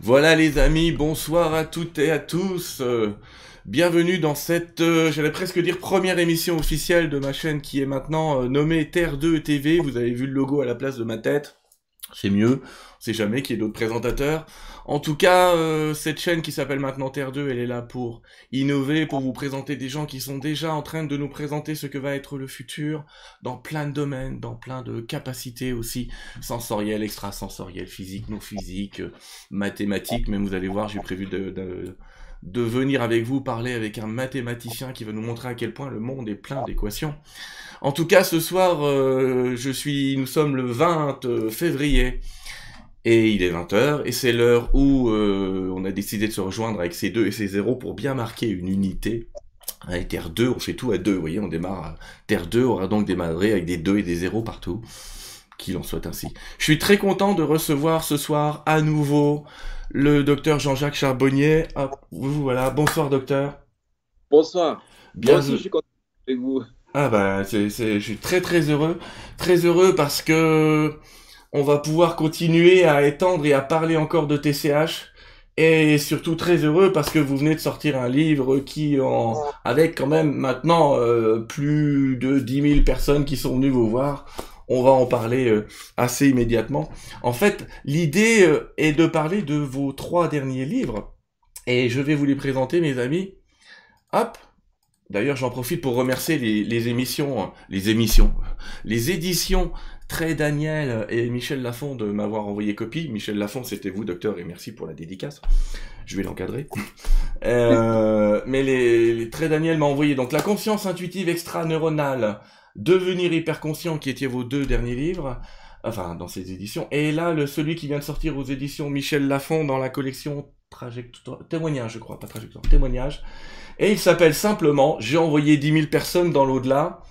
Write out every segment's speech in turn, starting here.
Voilà les amis, bonsoir à toutes et à tous. Euh, bienvenue dans cette, euh, j'allais presque dire première émission officielle de ma chaîne qui est maintenant euh, nommée Terre 2 TV. Vous avez vu le logo à la place de ma tête. C'est mieux, on sait jamais qu'il y ait d'autres présentateurs. En tout cas, euh, cette chaîne qui s'appelle maintenant Terre 2, elle est là pour innover, pour vous présenter des gens qui sont déjà en train de nous présenter ce que va être le futur dans plein de domaines, dans plein de capacités aussi, sensorielles, extrasensorielles, physiques, non physiques, euh, mathématiques. Même vous allez voir, j'ai prévu de, venir avec vous parler avec un mathématicien qui va nous montrer à quel point le monde est plein d'équations. En tout cas, ce soir, euh, je suis, nous sommes le 20 février. Et il est 20h, et c'est l'heure où euh, on a décidé de se rejoindre avec ces 2 et ces 0 pour bien marquer une unité. Avec Terre 2, on fait tout à 2, vous voyez, on démarre Terre 2, on aura donc démarré avec des 2 et des 0 partout. Qu'il en soit ainsi. Je suis très content de recevoir ce soir à nouveau le docteur Jean-Jacques Charbonnier. voilà, bonsoir docteur. Bonsoir. Bien je suis content avec vous. Ah bah, c'est, je suis très très heureux. Très heureux parce que on va pouvoir continuer à étendre et à parler encore de TCH. Et surtout très heureux parce que vous venez de sortir un livre qui, en, avec quand même maintenant euh, plus de 10 000 personnes qui sont venues vous voir, on va en parler euh, assez immédiatement. En fait, l'idée euh, est de parler de vos trois derniers livres. Et je vais vous les présenter, mes amis. Hop. D'ailleurs, j'en profite pour remercier les, émissions, les émissions, les éditions Très Daniel et Michel Lafont de m'avoir envoyé copie. Michel Lafont, c'était vous, docteur, et merci pour la dédicace. Je vais l'encadrer. Euh, mais les, les Très Daniel m'a envoyé donc la conscience intuitive extra-neuronale, devenir hyper-conscient, qui étaient vos deux derniers livres, enfin dans ces éditions. Et là, le, celui qui vient de sortir aux éditions Michel Lafont dans la collection trajectoire, témoignage, je crois, pas trajectoire, témoignage. Et il s'appelle simplement J'ai envoyé 10 000 personnes dans l'au-delà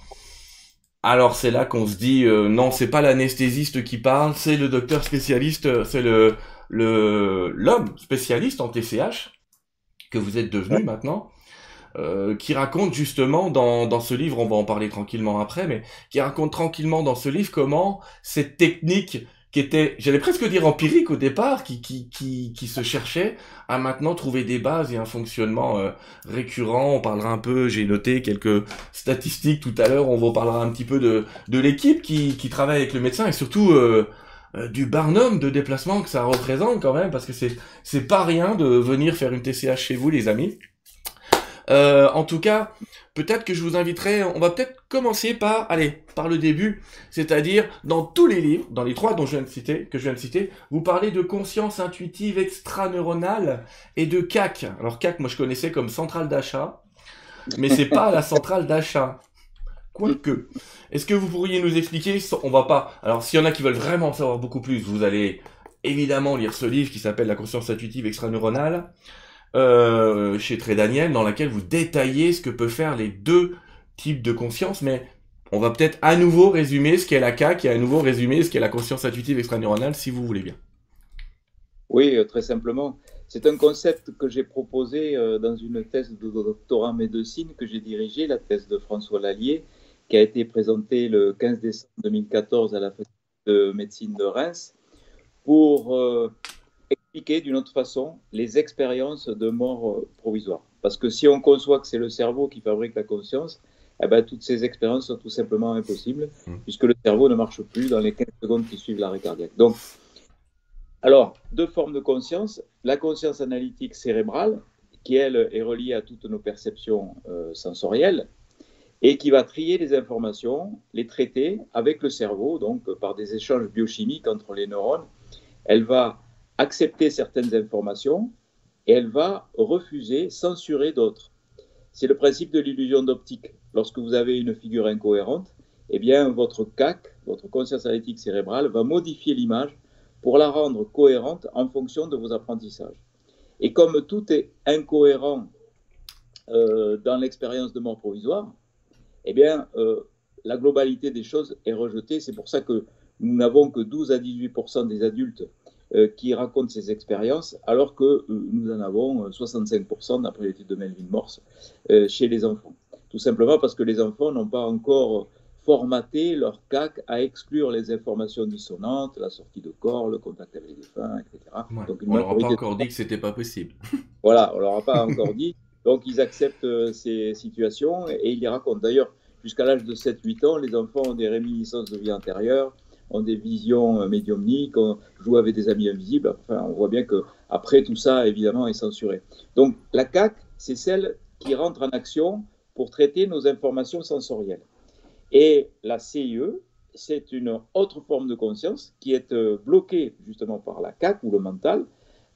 alors c'est là qu'on se dit euh, non, c'est pas l'anesthésiste qui parle, c'est le docteur spécialiste, euh, c'est le le l'homme spécialiste en TCH que vous êtes devenu maintenant, euh, qui raconte justement dans dans ce livre, on va en parler tranquillement après, mais qui raconte tranquillement dans ce livre comment cette technique qui était, j'allais presque dire empirique au départ, qui, qui, qui, qui se cherchait à maintenant trouver des bases et un fonctionnement euh, récurrent. On parlera un peu, j'ai noté quelques statistiques tout à l'heure, on vous parlera un petit peu de, de l'équipe qui, qui travaille avec le médecin et surtout euh, euh, du barnum de déplacement que ça représente quand même, parce que c'est, c'est pas rien de venir faire une TCH chez vous les amis. Euh, en tout cas, peut-être que je vous inviterai, on va peut-être commencer par, allez, par le début, c'est-à-dire dans tous les livres, dans les trois dont je viens de citer, que je viens de citer, vous parlez de conscience intuitive extraneuronale et de CAC. Alors CAC, moi je connaissais comme centrale d'achat, mais c'est pas la centrale d'achat. Quoique. Est-ce que vous pourriez nous expliquer, on va pas, alors s'il y en a qui veulent vraiment en savoir beaucoup plus, vous allez évidemment lire ce livre qui s'appelle La conscience intuitive extraneuronale. Euh, chez Très Daniel, dans laquelle vous détaillez ce que peut faire les deux types de conscience, mais on va peut-être à nouveau résumer ce qu'est la CAC et à nouveau résumer ce qu'est la conscience intuitive extraneuronale, si vous voulez bien. Oui, euh, très simplement. C'est un concept que j'ai proposé euh, dans une thèse de doctorat en médecine que j'ai dirigée, la thèse de François Lallier, qui a été présentée le 15 décembre 2014 à la faculté de médecine de Reims, pour expliquer d'une autre façon les expériences de mort euh, provisoire. Parce que si on conçoit que c'est le cerveau qui fabrique la conscience, eh ben, toutes ces expériences sont tout simplement impossibles, mmh. puisque le cerveau ne marche plus dans les 15 secondes qui suivent l'arrêt cardiaque. Donc, alors, deux formes de conscience. La conscience analytique cérébrale, qui, elle, est reliée à toutes nos perceptions euh, sensorielles, et qui va trier les informations, les traiter avec le cerveau, donc par des échanges biochimiques entre les neurones. Elle va accepter certaines informations et elle va refuser, censurer d'autres. C'est le principe de l'illusion d'optique. Lorsque vous avez une figure incohérente, eh bien, votre CAC, votre conscience analytique cérébrale, va modifier l'image pour la rendre cohérente en fonction de vos apprentissages. Et comme tout est incohérent euh, dans l'expérience de mort provisoire, eh bien, euh, la globalité des choses est rejetée. C'est pour ça que nous n'avons que 12 à 18% des adultes qui racontent ces expériences, alors que euh, nous en avons 65% euh, d'après l'étude de Melvin Morse chez les enfants. Tout simplement parce que les enfants n'ont pas encore formater leur CAC à exclure les informations dissonantes, la sortie de corps, le contact avec les défunts, etc. Donc, on leur a pas encore dit que c'était pas possible. Voilà, on leur a pas encore dit. Donc ils acceptent euh, ces situations et ils les racontent. D'ailleurs, jusqu'à l'âge de 7-8 ans, les enfants ont des réminiscences de vie antérieure, ont des visions euh, médiumniques, jouent avec des amis invisibles. Enfin, on voit bien que après tout ça, évidemment, est censuré. Donc la CAC, c'est celle qui rentre en action pour traiter nos informations sensorielles. Et la CIE, c'est une autre forme de conscience qui est euh, bloquée justement par la CAC ou le mental.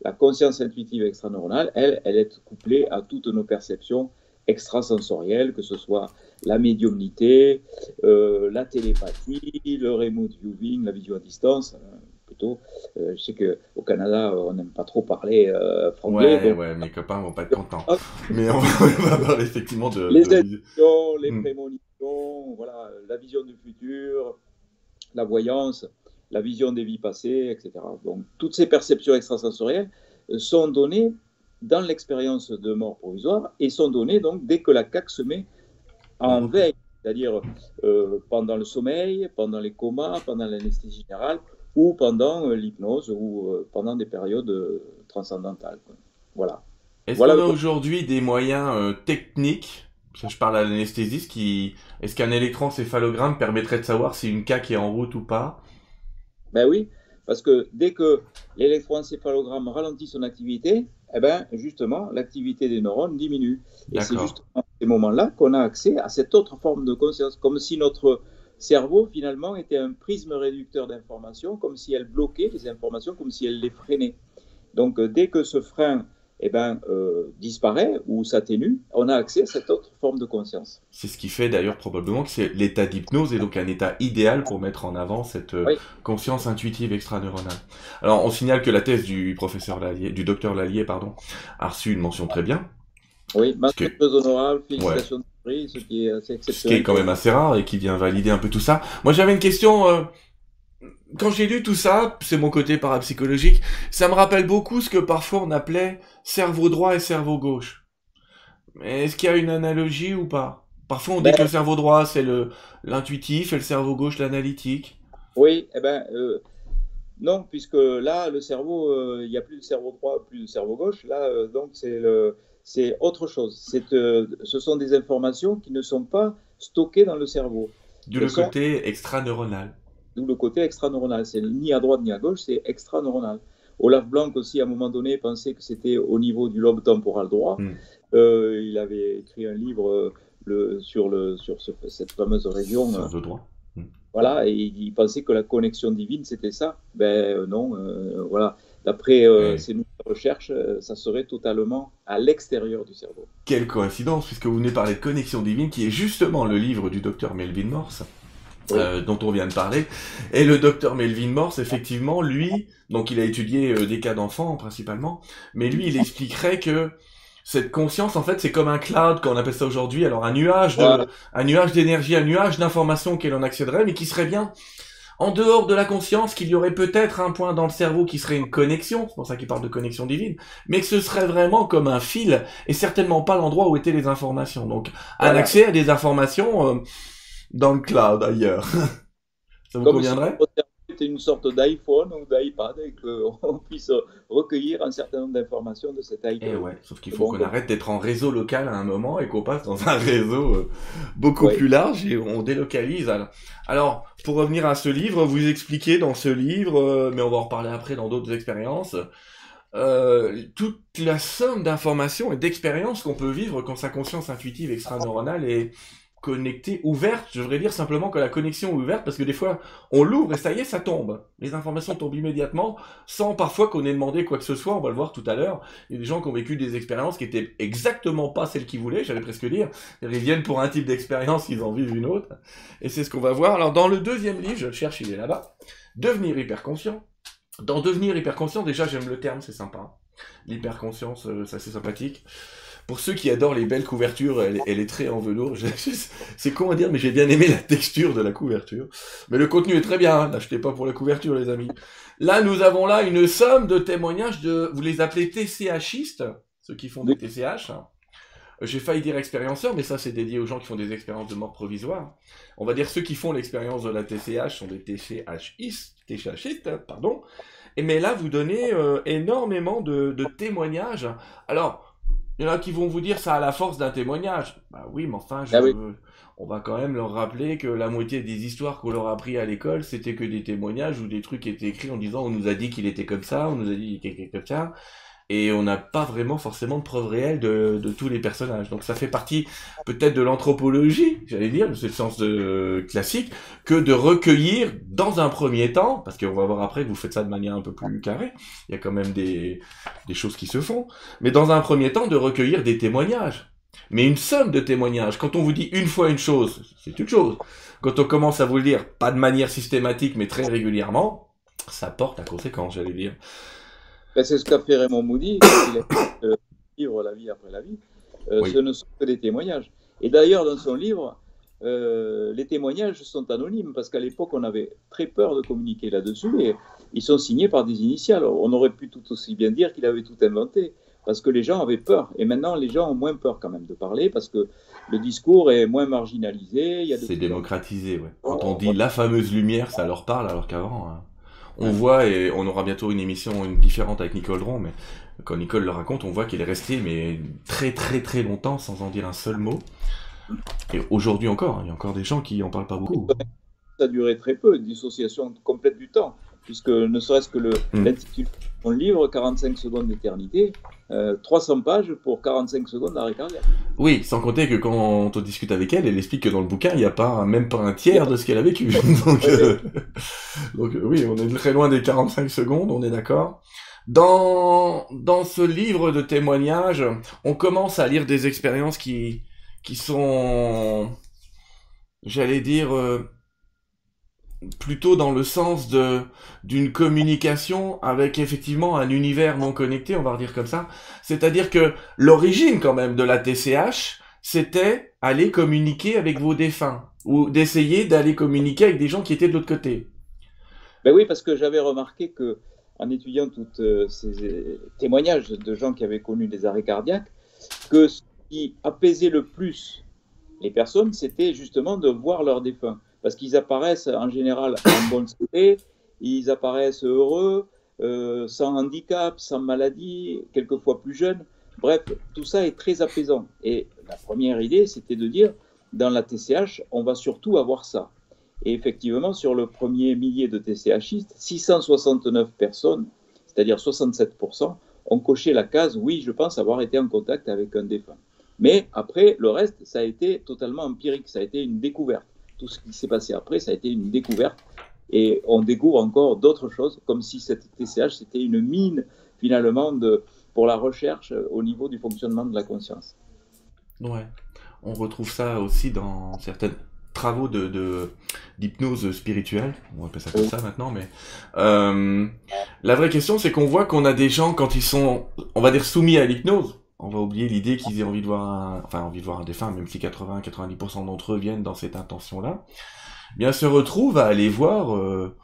La conscience intuitive extraneuronale, elle, elle est couplée à toutes nos perceptions extrasensorielles, que ce soit la médiumnité, euh, la télépathie, le remote viewing, la vision à distance. Euh, plutôt, je sais qu'au Canada, on n'aime pas trop parler français. Ouais, ouais, mes copains vont pas être contents. Mais on va, parler effectivement de. Les de... les hmm. prémonitions voilà, la vision du futur, la voyance, la vision des vies passées, etc. Donc, toutes ces perceptions extrasensorielles sont données dans l'expérience de mort provisoire et sont données donc dès que la CAC se met en veille, c'est-à-dire euh, pendant le sommeil, pendant les comas, pendant l'anesthésie générale ou pendant euh, l'hypnose ou euh, pendant des périodes transcendantales. Voilà. Est-ce qu'on a aujourd'hui des moyens techniques? Je parle à l'anesthésiste qui. Est-ce qu'un électroencéphalogramme permettrait de savoir si une CAC est en route ou pas? Ben oui, parce que dès que l'électroencéphalogramme ralentit son activité, eh ben justement, l'activité des neurones diminue. Et c'est justement à ces moments-là qu'on a accès à cette autre forme de conscience, comme si notre cerveau finalement était un prisme réducteur d'informations, comme si elle bloquait les informations, comme si elle les freinait. Donc dès que ce frein eh ben, euh, disparaît ou s'atténue, on a accès à cette autre forme de conscience. C'est ce qui fait d'ailleurs probablement que c'est l'état d'hypnose est donc un état idéal pour mettre en avant cette euh, conscience intuitive extraneuronale. Alors on signale que la thèse du professeur Lallier, du docteur Lallier, pardon, a reçu une mention très bien. Oui, mention très honorable, félicitations de prix, ce qui est assez exceptionnel. Ce qui est quand même assez rare et qui vient valider un peu tout ça. Moi j'avais une question. Euh, quand j'ai lu tout ça, c'est mon côté parapsychologique, ça me rappelle beaucoup ce que parfois on appelait cerveau droit et cerveau gauche. Est-ce qu'il y a une analogie ou pas? Parfois on dit ben, que le cerveau droit c'est le l'intuitif et le cerveau gauche l'analytique. Oui, eh ben euh, non, puisque là le cerveau, euh, il n'y a plus de cerveau droit, plus de cerveau gauche. Là euh, donc c'est le c'est autre chose. C'est ce sont des informations qui ne sont pas stockées dans le cerveau. Du le côté extra-neuronal. D'où le côté extraneuronal. C'est ni à droite ni à gauche, c'est extraneuronal. Olaf Blanc aussi, à un moment donné, pensait que c'était au niveau du lobe temporal droit. Hmm. Euh, il avait écrit un livre euh, le, sur, le, sur cette fameuse région. Cerveau euh, droit. Hmm. Voilà, et il pensait que la connexion divine, c'était ça. Ben non, voilà. D'après ces nouvelles recherches, ça serait totalement à l'extérieur du cerveau. Quelle coïncidence, puisque vous venez parler de connexion divine, qui est justement le livre du docteur Melvin Morse. Euh, dont on vient de parler. Et le docteur Melvin Morse, effectivement, lui, donc il a étudié euh, des cas d'enfants principalement, mais lui, il expliquerait que cette conscience, en fait, c'est comme un cloud, qu'on appelle ça aujourd'hui, alors un nuage de, un nuage d'énergie, un nuage d'informations auquel on accéderait, mais qui serait bien en dehors de la conscience, qu'il y aurait peut-être un point dans le cerveau qui serait une connexion, c'est pour ça qu'il parle de connexion divine, mais que ce serait vraiment comme un fil, et certainement pas l'endroit où étaient les informations. Donc, un accès à des informations, euh, dans le cloud ailleurs. Ça vous conviendrait c'était une sorte d'iPhone ou d'iPad et qu'on puisse recueillir un certain nombre d'informations de cet iPad. Et eh ouais, sauf qu'il faut qu'on arrête d'être en réseau local à un moment et qu'on passe dans un réseau euh, beaucoup plus large et on délocalise. Alors, pour revenir à ce livre, vous expliquez dans ce livre, euh, mais on va en reparler après dans d'autres expériences, euh, toute la somme d'informations et d'expériences qu'on peut vivre quand sa conscience intuitive extra-neuronale est connectée, ouverte, je voudrais dire simplement que la connexion ouverte parce que des fois on l'ouvre et ça y est, ça tombe. Les informations tombent immédiatement sans parfois qu'on ait demandé quoi que ce soit, on va le voir tout à l'heure. Il y a des gens qui ont vécu des expériences qui étaient exactement pas celles qu'ils voulaient, j'allais presque dire. Ils viennent pour un type d'expérience, ils en vivent une autre. Et c'est ce qu'on va voir. Alors dans le deuxième livre, je le cherche, il est là-bas, Devenir hyper conscient. Dans Devenir hyper conscient, déjà j'aime le terme, c'est sympa. L'hyperconscience, euh, c'est assez sympathique. Pour ceux qui adorent les belles couvertures, elle, est très en velours. C'est con à dire, mais j'ai bien aimé la texture de la couverture. Mais le contenu est très bien. Hein. N'achetez pas pour la couverture, les amis. Là, nous avons là une somme de témoignages de, vous les appelez TCHistes, ceux qui font des TCH. Hein. j'ai failli dire expérienceurs, mais ça c'est dédié aux gens qui font des expériences de mort provisoire. On va dire ceux qui font l'expérience de la TCH sont des TCHistes, TCHistes, pardon. Et mais là, vous donnez euh, énormément de, de témoignages. Alors, il y en a qui vont vous dire ça à la force d'un témoignage. Bah oui, mais enfin, je, Ah oui. on va quand même leur rappeler que la moitié des histoires qu'on leur a appris à l'école, c'était que des témoignages ou des trucs qui étaient écrits en disant on nous a dit qu'il était comme ça, on nous a dit qu'il était comme ça. Et on n'a pas vraiment forcément de preuves réelles de, de tous les personnages. Donc ça fait partie peut-être de l'anthropologie, j'allais dire, c'est le sens de, classique, que de recueillir dans un premier temps, parce qu'on va voir après que vous faites ça de manière un peu plus carrée, il y a quand même des, des choses qui se font, mais dans un premier temps de recueillir des témoignages. Mais une somme de témoignages. Quand on vous dit une fois une chose, c'est une chose. Quand on commence à vous le dire, pas de manière systématique, mais très régulièrement, ça porte à conséquence, j'allais dire. Ben, c'est ce qu'a fait Raymond Moody, quand il a euh, livre La vie après la vie. Euh, Oui. Ce ne sont que des témoignages. Et d'ailleurs, dans son livre, euh, les témoignages sont anonymes parce qu'à l'époque, on avait très peur de communiquer là-dessus et ils sont signés par des initiales. On aurait pu tout aussi bien dire qu'il avait tout inventé parce que les gens avaient peur. Et maintenant, les gens ont moins peur quand même de parler parce que le discours est moins marginalisé. C'est démocratisé, ouais. Quand Oh, on dit la fameuse lumière, ça leur parle, alors qu'avant, hein, on voit, et on aura bientôt une émission une différente avec Nicole Dron, mais quand Nicole le raconte, on voit qu'il est resté mais très très très longtemps sans en dire un seul mot. Et aujourd'hui encore, il y a encore des gens qui en parlent pas beaucoup. ça a duré très peu, une dissociation complète du temps, puisque ne serait-ce que le- Mm. l'intitulé mon livre, 45 secondes d'éternité, euh, 300 pages pour 45 secondes d'arrêt cardiaque. Oui, sans compter que quand on discute avec elle, elle explique que dans le bouquin, il n'y a pas même pas un tiers de ce qu'elle a vécu. donc, euh, donc, euh, oui, on est très loin des 45 secondes, on est d'accord. Dans, dans ce livre de témoignages, on commence à lire des expériences qui, qui sont, j'allais dire, euh, plutôt dans le sens de d'une communication avec effectivement un univers non connecté, on va dire comme ça. C'est-à-dire que l'origine quand même de la TCH, c'était aller communiquer avec vos défunts ou d'essayer d'aller communiquer avec des gens qui étaient de l'autre côté. Ben oui, parce que j'avais remarqué que en étudiant tous ces euh, témoignages de gens qui avaient connu des arrêts cardiaques, que ce qui apaisait le plus les personnes, c'était justement de voir leurs défunts. Parce qu'ils apparaissent en général en bonne santé, ils apparaissent heureux, euh, sans handicap, sans maladie, quelquefois plus jeunes. Bref, tout ça est très apaisant. Et la première idée, c'était de dire, dans la TCH, on va surtout avoir ça. Et effectivement, sur le premier millier de TCHistes, 669 personnes, c'est-à-dire 67%, ont coché la case oui, je pense avoir été en contact avec un défunt. Mais après, le reste, ça a été totalement empirique, ça a été une découverte. Tout ce qui s'est passé après, ça a été une découverte. Et on découvre encore d'autres choses, comme si cette TCH, c'était une mine, finalement, de, pour la recherche au niveau du fonctionnement de la conscience. Ouais. On retrouve ça aussi dans certains travaux de, d'hypnose spirituelle, on appelle ça comme ça maintenant, mais euh, la vraie question c'est qu'on voit qu'on a des gens quand ils sont, on va dire soumis à l'hypnose, on va oublier l'idée qu'ils aient envie de voir un, enfin envie de voir un défunt, même si 80-90% d'entre eux viennent dans cette intention-là, eh bien se retrouvent à aller voir euh,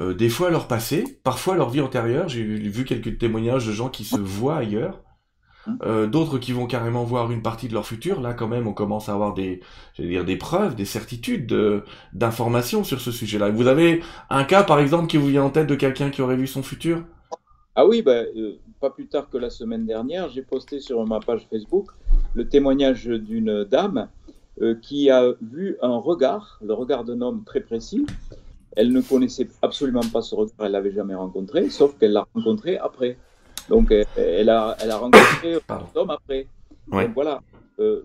euh, des fois leur passé, parfois leur vie antérieure. J'ai vu quelques témoignages de gens qui se voient ailleurs. Euh, d'autres qui vont carrément voir une partie de leur futur. Là, quand même, on commence à avoir des, dire, des preuves, des certitudes de- d'informations sur ce sujet-là. Vous avez un cas, par exemple, qui vous vient en tête de quelqu'un qui aurait vu son futur? Ah oui, ben, euh, pas plus tard que la semaine dernière, j'ai posté sur ma page Facebook le témoignage d'une dame euh, qui a vu un regard, le regard d'un homme très précis. Elle ne connaissait absolument pas ce regard, elle l'avait jamais rencontré, sauf qu'elle l'a rencontré après. Donc elle, a, elle a rencontré Pardon. cet homme après. Ouais. Donc voilà, Euh,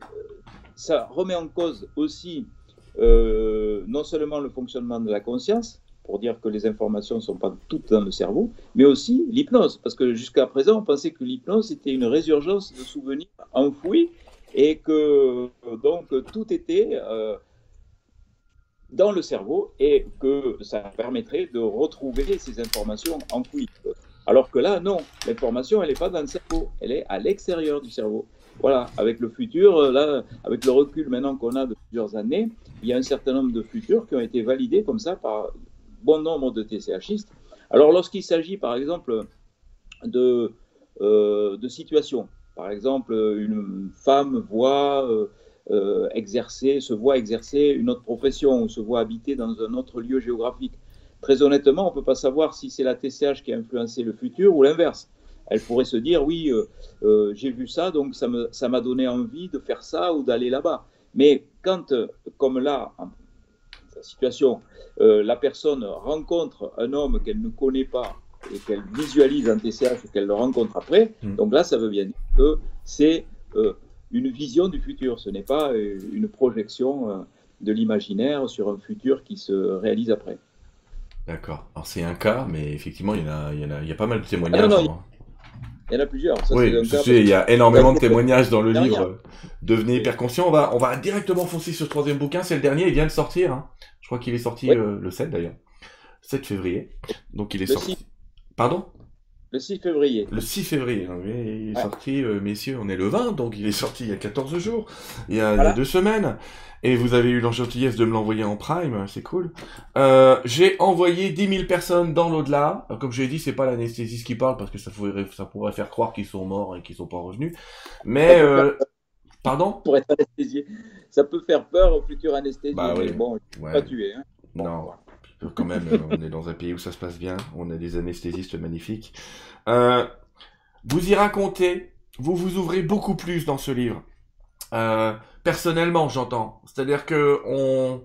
ça remet en cause aussi euh, non seulement le fonctionnement de la conscience, pour dire que les informations ne sont pas toutes dans le cerveau, mais aussi l'hypnose. Parce que jusqu'à présent, on pensait que l'hypnose était une résurgence de souvenirs enfouis et que donc tout était euh, dans le cerveau et que ça permettrait de retrouver ces informations enfouies. Alors que là, non, l'information, elle n'est pas dans le cerveau, elle est à l'extérieur du cerveau. Voilà, avec le futur, euh, là, avec le recul maintenant qu'on a de plusieurs années, il y a un certain nombre de futurs qui ont été validés comme ça par bon nombre de TCHistes. Alors lorsqu'il s'agit par exemple de, euh, de situations, Par exemple, une femme voit exercer, se voit exercer une autre profession ou se voit habiter dans un autre lieu géographique. Très honnêtement, on ne peut pas savoir si c'est la TCH qui a influencé le futur ou l'inverse. Elle pourrait se dire, oui, j'ai vu ça, donc ça m'a donné envie de faire ça ou d'aller là-bas. Mais quand, comme là, situation, euh, la personne rencontre un homme qu'elle ne connaît pas et qu'elle visualise en TCH et qu'elle le rencontre après, mm. donc là, ça veut bien dire que c'est euh, une vision du futur, ce n'est pas euh, une projection de l'imaginaire sur un futur qui se réalise après. D'accord. Alors c'est un cas, mais effectivement, il y, a, il, y a, il y a pas mal de témoignages. Ah hein. Il y en a plusieurs. oui, je sais, il y a énormément de témoignages dans le livre. Devenez hyper conscient. On va, on va directement foncer sur le troisième bouquin. C'est le dernier. Il vient de sortir. Hein. Je crois qu'il est sorti euh, le 7 d'ailleurs. 7 février. Donc il est sorti. Pardon? Le 6 février. Le 6 février, hein, il est sorti, euh, messieurs, on est le 20, donc il est sorti il y a 14 jours, il y a, deux semaines, et vous avez eu l'enchantillesse de me l'envoyer en prime, c'est cool. Euh, j'ai envoyé 10 000 personnes dans l'au-delà, comme je l'ai dit, c'est pas l'anesthésiste qui parle, parce que ça pourrait, ça pourrait faire croire qu'ils sont morts et qu'ils sont pas revenus, mais... Euh, pardon? Pour être anesthésié. Ça peut faire peur au futur anesthésié, bah, mais bon, pas tuer. Hein. non quand même, euh, on est dans un pays où ça se passe bien, on a des anesthésistes magnifiques. Euh, vous y racontez, vous vous ouvrez beaucoup plus dans ce livre. Euh, personnellement, j'entends. C'est-à-dire que on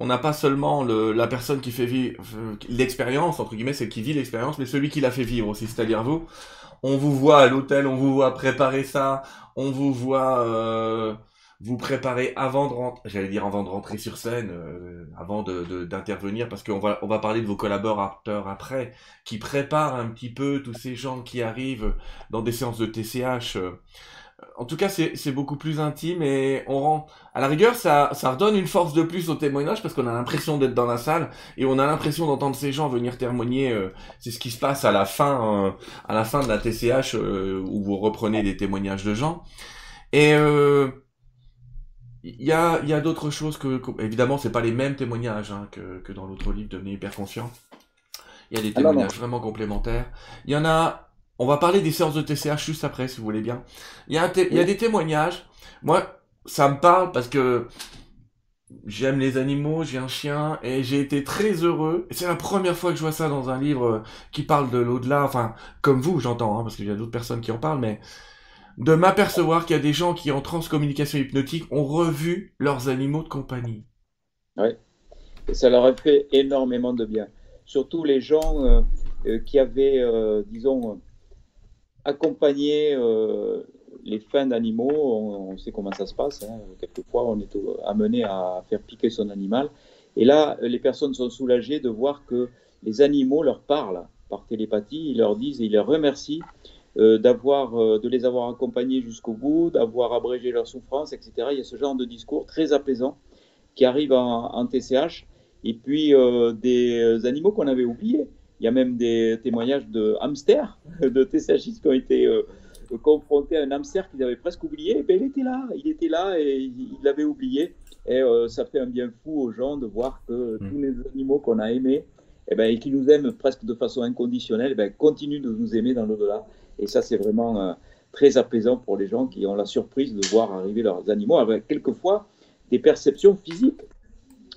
on n'a pas seulement le, la personne qui fait vivre l'expérience, entre guillemets, c'est qui vit l'expérience, mais celui qui l'a fait vivre aussi, c'est-à-dire vous. On vous voit à l'hôtel, on vous voit préparer ça, on vous voit vous préparez avant de rentrer, j'allais dire avant de rentrer sur scène, euh, avant de d'intervenir, parce qu'on va on va parler de vos collaborateurs après, qui préparent un petit peu tous ces gens qui arrivent dans des séances de TCH. Euh. En tout cas, c'est beaucoup plus intime et on rend, à la rigueur, ça, ça redonne une force de plus au témoignage parce qu'on a l'impression d'être dans la salle et on a l'impression d'entendre ces gens venir témoigner. Euh, c'est ce qui se passe à la fin, à la fin de la TCH où vous reprenez des témoignages de gens. Et euh, il y a, y a d'autres choses que, évidemment, c'est pas les mêmes témoignages hein, que, que dans l'autre livre, Devenez hyper conscient. Il y a des ah témoignages vraiment complémentaires. Il y en a, on va parler des séances de TCH juste après, si vous voulez bien. Il y a, il y a des témoignages. Moi, ça me parle parce que j'aime les animaux, j'ai un chien et j'ai été très heureux. C'est la première fois que je vois ça dans un livre qui parle de l'au-delà. Enfin, comme vous, j'entends, hein, parce qu'il y a d'autres personnes qui en parlent, mais de m'apercevoir qu'il y a des gens qui, en transcommunication hypnotique, ont revu leurs animaux de compagnie. Oui, et ça leur a fait énormément de bien. Surtout les gens euh, euh, qui avaient, euh, disons, accompagné les fins d'animaux. On, sait comment ça se passe. Hein. Quelquefois, on est amené à faire piquer son animal. Et là, les personnes sont soulagées de voir que les animaux leur parlent par télépathie. Ils leur disent ils les remercient euh, d'avoir, euh, de les avoir accompagnés jusqu'au bout, d'avoir abrégé leur souffrance, etc. Il y a ce genre de discours très apaisant qui arrive en, TCH. Et puis euh, des animaux qu'on avait oubliés. Il y a même des témoignages de hamsters, de TCHistes qui ont été confrontés à un hamster qu'ils avaient presque oublié. Et bien, il était là, il était là et il l'avait oublié. Et ça fait un bien fou aux gens de voir que mm. tous les animaux qu'on a aimés, eh ben, et qui nous aiment presque de façon inconditionnelle, eh ben, continuent de nous aimer dans l'au-delà. Et ça, c'est vraiment euh, très apaisant pour les gens qui ont la surprise de voir arriver leurs animaux avec quelquefois des perceptions physiques.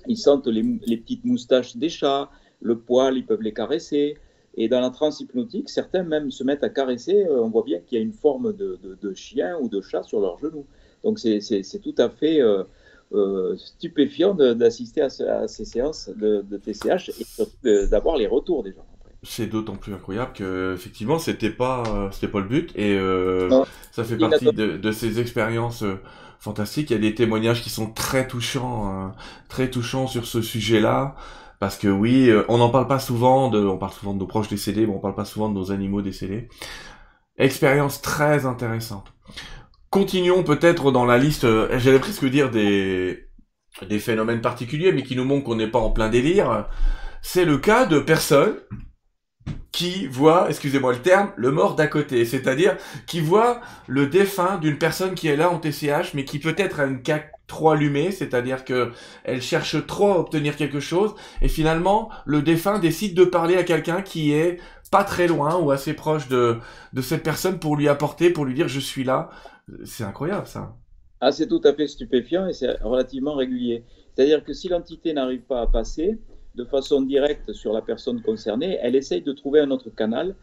Ils sentent les, petites moustaches des chats, le poil, ils peuvent les caresser. Et dans la transe hypnotique, certains même se mettent à caresser. Euh, on voit bien qu'il y a une forme de, chien ou de chat sur leurs genoux. Donc c'est tout à fait euh, stupéfiant d'assister à, ces séances de, TCH et d'avoir les retours des gens c'est d'autant plus incroyable que effectivement c'était pas c'était pas le but et euh, ça fait partie de, ces expériences euh, fantastiques. Il y a des témoignages qui sont très touchants, euh, très touchants sur ce sujet-là. Parce que oui, on n'en parle pas souvent de, on parle souvent de nos proches décédés, mais on parle pas souvent de nos animaux décédés. Expérience très intéressante. Continuons peut-être dans la liste, j'allais presque dire des, des phénomènes particuliers, mais qui nous montrent qu'on n'est pas en plein délire. C'est le cas de personnes qui voit, excusez-moi le terme, le mort d'à côté. C'est-à-dire qui voit le défunt d'une personne qui est là en TCH, mais qui peut-être a une trop allumée, c'est-à-dire que elle cherche trop à obtenir quelque chose, et finalement, le défunt décide de parler à quelqu'un qui est pas très loin ou assez proche de, de cette personne pour lui apporter, pour lui dire je suis là. C'est incroyable ça. Ah, c'est tout à fait stupéfiant et c'est relativement régulier. C'est-à-dire que si l'entité n'arrive pas à passer de façon directe sur la personne concernée, elle essaye de trouver un autre canal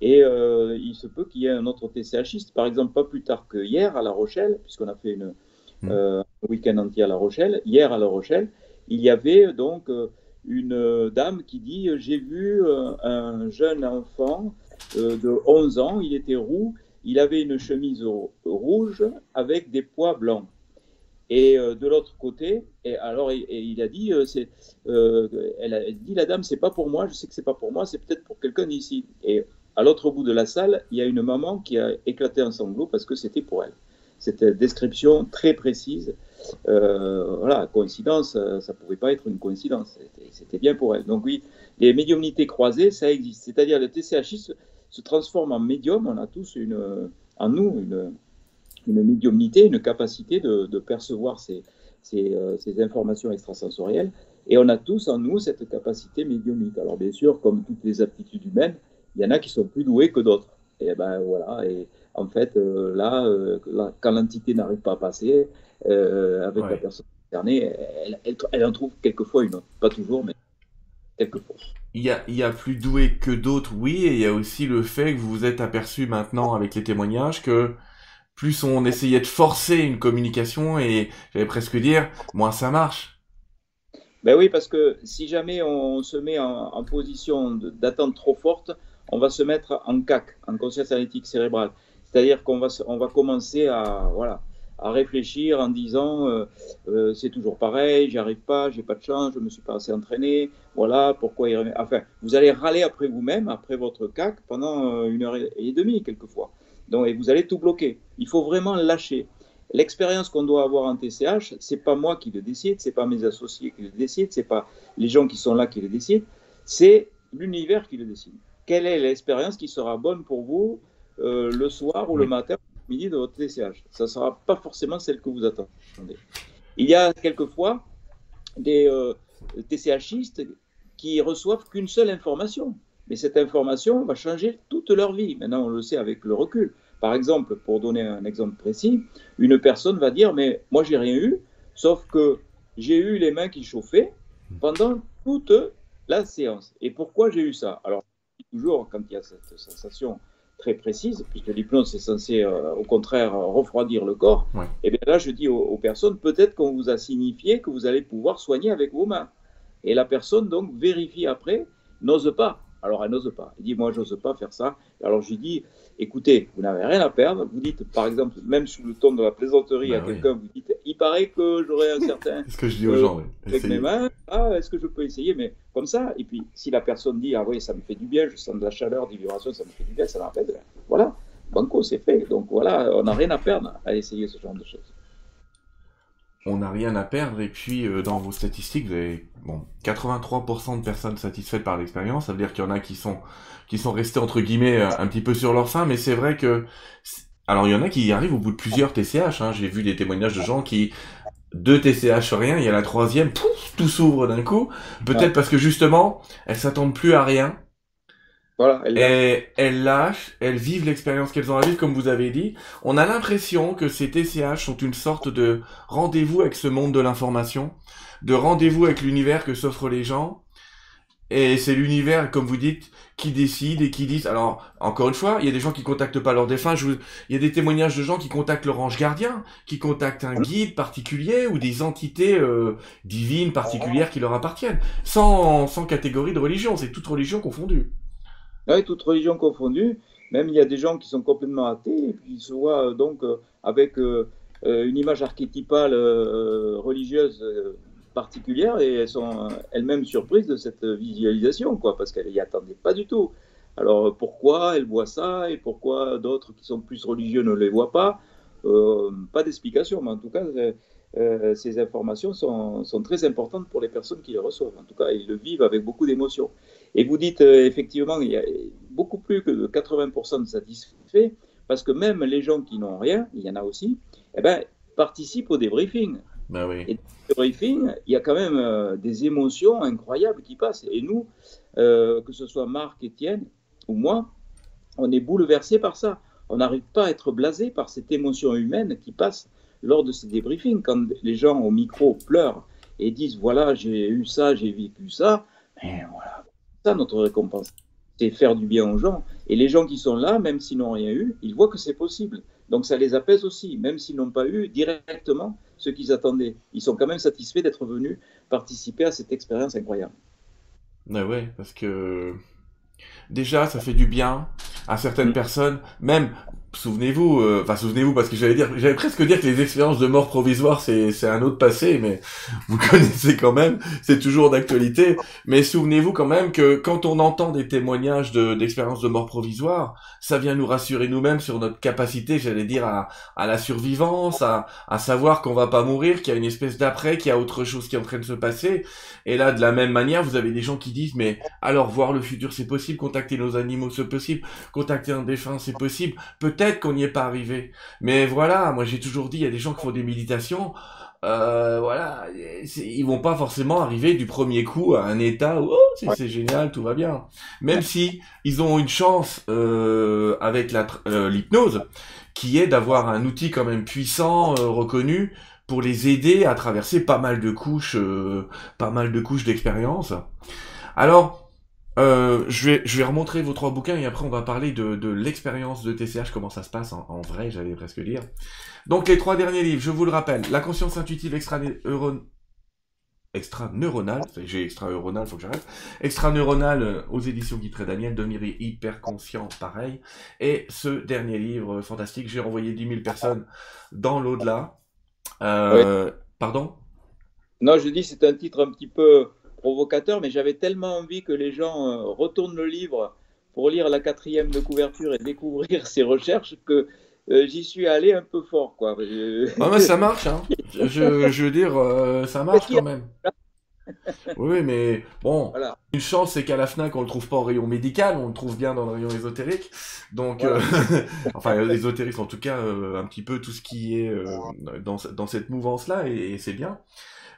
et euh, il se peut qu'il y ait un autre TCHiste, par exemple, pas plus tard que hier à La Rochelle, puisqu'on a fait une, hmm. euh, un week-end entier à La Rochelle. Hier à La Rochelle, il y avait donc euh, une dame qui dit J'ai vu un jeune enfant de 11 ans, il était roux, il avait une chemise rouge avec des pois blancs. Et de l'autre côté, alors il a dit, c'est, elle a dit la dame, c'est pas pour moi, je sais que c'est pas pour moi, c'est peut-être pour quelqu'un d'ici. Et à l'autre bout de la salle, il y a une maman qui a éclaté en sanglots parce que c'était pour elle. C'était description très précise. Euh, voilà, coïncidence, euh, ça ne pouvait pas être une coïncidence. C'était bien pour elle. Donc oui, les médiumnités croisées, ça existe. C'est-à-dire le TCHI se, transforme en médium. On a tous une, en nous une, une médiumnité, une capacité de, percevoir ces, euh, ces, informations extrasensorielles. Et on a tous en nous cette capacité médiumnique. Alors bien sûr, comme toutes les aptitudes humaines, il y en a qui sont plus doués que d'autres. Et ben voilà, et en fait, euh, euh, là, quand l'entité n'arrive pas à passer avec la personne concernée, elle, elle, en trouve quelquefois une autre. Pas toujours, mais quelquefois. Il y, a, il y a plus doué que d'autres, oui, et il y a aussi le fait que vous vous êtes aperçu maintenant avec les témoignages que plus on essayait de forcer une communication, et j'allais presque dire, moins ça marche. Ben oui, parce que si jamais on se met en, position d'attente trop forte, on va se mettre en CAC, en conscience analytique cérébrale. C'est-à-dire qu'on va, on va commencer à, voilà, à réfléchir en disant euh, euh, c'est toujours pareil, j'y arrive pas, j'ai pas de chance, je me suis pas assez entraîné, voilà, pourquoi il Enfin, vous allez râler après vous-même, après votre CAC, pendant euh, une heure et demie, quelquefois. Donc, et vous allez tout bloquer. Il faut vraiment lâcher. L'expérience qu'on doit avoir en TCH, c'est pas moi qui le décide, c'est pas mes associés qui le décident, c'est pas les gens qui sont là qui le décident, c'est l'univers qui le décide quelle est l'expérience qui sera bonne pour vous euh, le soir ou le matin, midi de votre TCH. Ça ne sera pas forcément celle que vous attendez. Il y a quelquefois des euh, TCHistes qui reçoivent qu'une seule information. Mais cette information va changer toute leur vie. Maintenant, on le sait avec le recul. Par exemple, pour donner un exemple précis, une personne va dire, mais moi, j'ai rien eu, sauf que j'ai eu les mains qui chauffaient pendant toute la séance. Et pourquoi j'ai eu ça? Alors, toujours quand il y a cette sensation très précise, puisque l'hypnose est censée euh, au contraire refroidir le corps, et bien là je dis aux, personnes, peut-être qu'on vous a signifié que vous allez pouvoir soigner avec vos mains. Et la personne donc vérifie après, n'ose pas. Alors elle n'ose pas. Elle dit, moi j'ose pas faire ça. Alors je lui dis, écoutez, vous n'avez rien à perdre. Vous dites, par exemple, même sous le ton de la plaisanterie à bah quelqu'un, vous dites, il paraît que j'aurais un certain. ce que je dis aux gens, Avec mes mains, ah, est-ce que je peux essayer? Mais comme ça, et puis si la personne dit, ah oui, ça me fait du bien, je sens de la chaleur, des vibrations, ça me fait du bien, ça m'appelle, voilà, banco, c'est fait. Donc voilà, on n'a rien à perdre à essayer ce genre de choses on n'a rien à perdre. Et puis, euh, dans vos statistiques, vous avez bon, 83% de personnes satisfaites par l'expérience. Ça veut dire qu'il y en a qui sont qui sont restés entre guillemets euh, un petit peu sur leur faim. Mais c'est vrai que alors il y en a qui y arrivent au bout de plusieurs TCH. Hein. J'ai vu des témoignages de gens qui deux TCH rien, il y a la troisième, pouf, tout s'ouvre d'un coup. Peut-être parce que justement, elles s'attendent plus à rien et elles lâchent, elles vivent l'expérience qu'elles ont à vivre, comme vous avez dit. On a l'impression que ces TCH sont une sorte de rendez-vous avec ce monde de l'information, de rendez-vous avec l'univers que s'offrent les gens. Et c'est l'univers, comme vous dites, qui décide et qui dit. Alors, encore une fois, il y a des gens qui contactent pas leur défunt. Je Il y a des témoignages de gens qui contactent leur ange gardien, qui contactent un guide particulier ou des entités euh, divines particulières qui leur appartiennent, sans, sans catégorie de religion. C'est toute religion confondue. Oui, toute religion confondue. Même il y a des gens qui sont complètement athées et qui se voient euh, donc euh, avec euh, une image archétypale religieuse particulière et elles sont elles-mêmes surprises de cette visualisation, quoi, parce qu'elles n'y attendaient pas du tout. Alors pourquoi elles voient ça et pourquoi d'autres qui sont plus religieux ne les voient pas? Pas d'explication, mais en tout cas, ces informations sont, sont, très importantes pour les personnes qui les reçoivent. En tout cas, ils le vivent avec beaucoup d'émotion. Et vous dites euh, effectivement, il y a beaucoup plus que de 80% de satisfaits, parce que même les gens qui n'ont rien, il y en a aussi, eh ben, participent au débriefing. Bah oui. Et dans ce briefing, il y a quand même euh, des émotions incroyables qui passent. Et nous, euh, que ce soit Marc, Étienne ou moi, on est bouleversés par ça. On n'arrive pas à être blasé par cette émotion humaine qui passe lors de ces débriefings. Quand les gens au micro pleurent et disent voilà, j'ai eu ça, j'ai vécu ça, mais voilà, ça notre récompense. C'est faire du bien aux gens. Et les gens qui sont là, même s'ils n'ont rien eu, ils voient que c'est possible. Donc ça les apaise aussi, même s'ils n'ont pas eu directement ce qu'ils attendaient. Ils sont quand même satisfaits d'être venus participer à cette expérience incroyable. Ouais, ouais, parce que déjà, ça fait du bien à certaines Mm. personnes, même souvenez-vous, euh, enfin souvenez-vous parce que j'allais dire, j'allais presque dire que les expériences de mort provisoire c'est c'est un autre passé, mais vous connaissez quand même, c'est toujours d'actualité. Mais souvenez-vous quand même que quand on entend des témoignages de d'expériences de mort provisoire, ça vient nous rassurer nous-mêmes sur notre capacité, j'allais dire à à la survivance, à à savoir qu'on va pas mourir, qu'il y a une espèce d'après, qu'il y a autre chose qui est en train de se passer. Et là, de la même manière, vous avez des gens qui disent mais alors voir le futur c'est possible, contacter nos animaux c'est possible, contacter un défunt c'est possible. Peut-être qu'on n'y est pas arrivé. Mais voilà, moi j'ai toujours dit, il y a des gens qui font des méditations, euh, voilà, ils vont pas forcément arriver du premier coup à un état où oh, c'est Ouais. génial, tout va bien. Même si ils ont une chance euh, avec euh, l'hypnose, qui est d'avoir un outil quand même puissant, euh, reconnu, pour les aider à traverser pas mal de couches, euh, pas mal de couches d'expérience. Alors, euh, je vais, je vais remontrer vos trois bouquins et après on va parler de, de l'expérience de TCH, comment ça se passe en, en vrai, j'allais presque dire. Donc les trois derniers livres, je vous le rappelle, La conscience intuitive extra-neuron- extra-neuronale, Enfin, j'ai extra-neuronal, faut que j'arrête, extra-neuronale euh, aux éditions Guy Daniel, Demiri hyper conscient, pareil, et ce dernier livre euh, fantastique, j'ai renvoyé 10 000 personnes dans l'au-delà. Euh, Pardon? Non, je dis c'est un titre un petit peu provocateur, mais j'avais tellement envie que les gens euh, retournent le livre pour lire la quatrième de couverture et découvrir ses recherches que euh, j'y suis allé un peu fort, quoi. Je- Ah mais ça marche, hein. Je, veux dire, euh, ça marche quand même. Oui, mais bon, Voilà. une chance, c'est qu'à la FNAC, on le trouve pas en rayon médical, on le trouve bien dans le rayon ésotérique. Donc, euh, enfin, ésotérique, en tout cas, un petit peu tout ce qui est dans, dans cette mouvance-là, et, et c'est bien.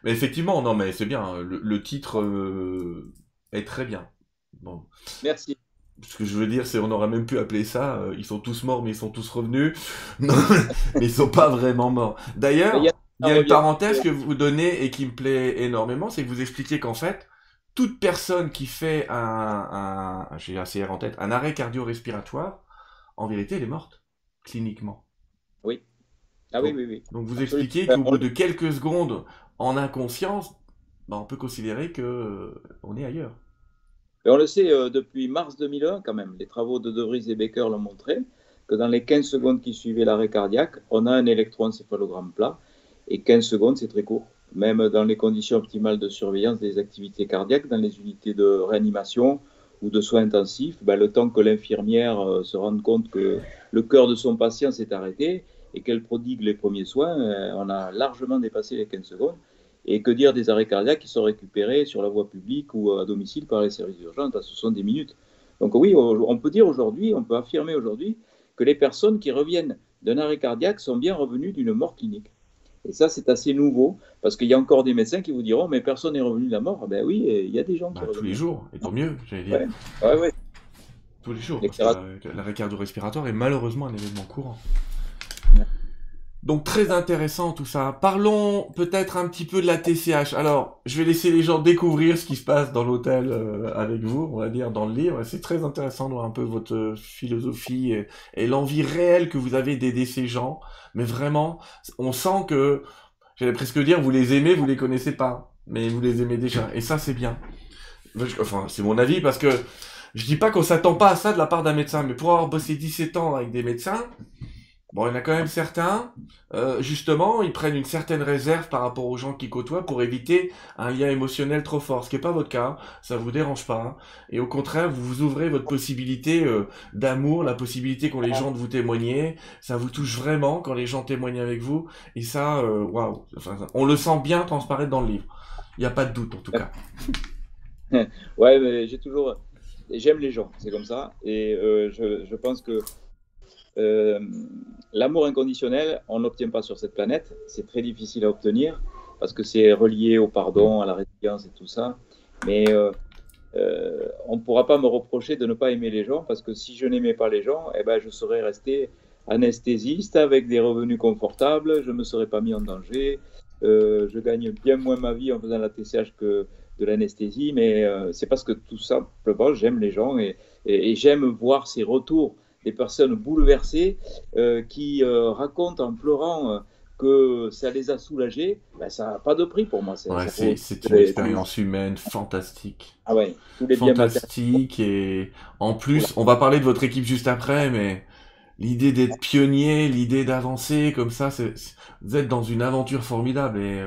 Mais effectivement, non, mais c'est bien, le, le titre euh, est très bien. Bon. Merci. Ce que je veux dire, c'est on aurait même pu appeler ça, euh, ils sont tous morts, mais ils sont tous revenus. Non, mais ils sont pas vraiment morts. D'ailleurs, Il y a- il y a on une parenthèse que vous donnez et qui me plaît énormément, c'est que vous expliquez qu'en fait, toute personne qui fait un, un j'ai un CR en tête, un arrêt cardio-respiratoire, en vérité, elle est morte, cliniquement. Ah oui, oui, oui. Donc vous Absolument. expliquez qu'au bout de quelques secondes, en inconscience, bah, on peut considérer que euh, on est ailleurs. Et on le sait euh, depuis mars 2001 quand même, les travaux de De Vries et Becker l'ont montré, que dans les 15 secondes qui suivaient l'arrêt cardiaque, on a un électroencéphalogramme plat, et 15 secondes c'est très court, même dans les conditions optimales de surveillance des activités cardiaques, dans les unités de réanimation ou de soins intensifs, ben, le temps que l'infirmière euh, se rende compte que le cœur de son patient s'est arrêté et qu'elle prodigue les premiers soins, euh, on a largement dépassé les 15 secondes. Et que dire des arrêts cardiaques qui sont récupérés sur la voie publique ou à domicile par les services d'urgence Ce sont des minutes. Donc oui, on peut dire aujourd'hui, on peut affirmer aujourd'hui que les personnes qui reviennent d'un arrêt cardiaque sont bien revenues d'une mort clinique. Et ça, c'est assez nouveau, parce qu'il y a encore des médecins qui vous diront, mais personne n'est revenu de la mort. Ben oui, il y a des gens qui Bah, tous les jours, et tant mieux, j'allais dire. Ouais. Ouais, ouais. Tous les jours, Les parce que la- l'arrêt cardio-respiratoire est malheureusement un événement courant. Donc très intéressant tout ça. Parlons peut-être un petit peu de la TCH. Alors, je vais laisser les gens découvrir ce qui se passe dans l'hôtel euh, avec vous, on va dire, dans le livre. C'est très intéressant de voir un peu votre philosophie et, et l'envie réelle que vous avez d'aider ces gens. Mais vraiment, on sent que, j'allais presque dire, vous les aimez, vous les connaissez pas, mais vous les aimez déjà. Et ça, c'est bien. Enfin, c'est mon avis parce que je dis pas qu'on s'attend pas à ça de la part d'un médecin, mais pour avoir bossé 17 ans avec des médecins, bon, il y en a quand même certains, euh, justement, ils prennent une certaine réserve par rapport aux gens qu'ils côtoient pour éviter un lien émotionnel trop fort, ce qui est pas votre cas, ça vous dérange pas, hein. et au contraire, vous vous ouvrez votre possibilité euh, d'amour, la possibilité qu'ont les gens de vous témoigner, ça vous touche vraiment quand les gens témoignent avec vous, et ça, euh, waouh, Enfin, on le sent bien transparaître dans le livre. Il n'y a pas de doute en tout cas. Ouais, mais j'ai toujours. J'aime les gens, c'est comme ça. Et euh, je, je pense que euh, l'amour inconditionnel, on n'obtient pas sur cette planète. C'est très difficile à obtenir. parce que c'est relié au pardon, à la résilience et tout ça. Mais on ne pourra pas me reprocher de ne pas aimer les gens, parce que si je n'aimais pas les gens, eh ben, je serais resté anesthésiste avec des revenus confortables, je ne me serais pas mis en danger, je gagne bien moins ma vie en faisant la TCH que de l'anesthésie, mais c'est parce que tout simplement, j'aime les gens et j'aime voir ces retours des personnes bouleversées euh, qui euh, racontent en pleurant euh, que ça les a soulagés, ben, ça n'a pas de prix pour moi. C'est une expérience humaine fantastique. Ah ouais, tous les fantastique et en plus, on va parler de votre équipe juste après, mais l'idée d'être pionnier, l'idée d'avancer comme ça, c'est, vous êtes dans une aventure formidable et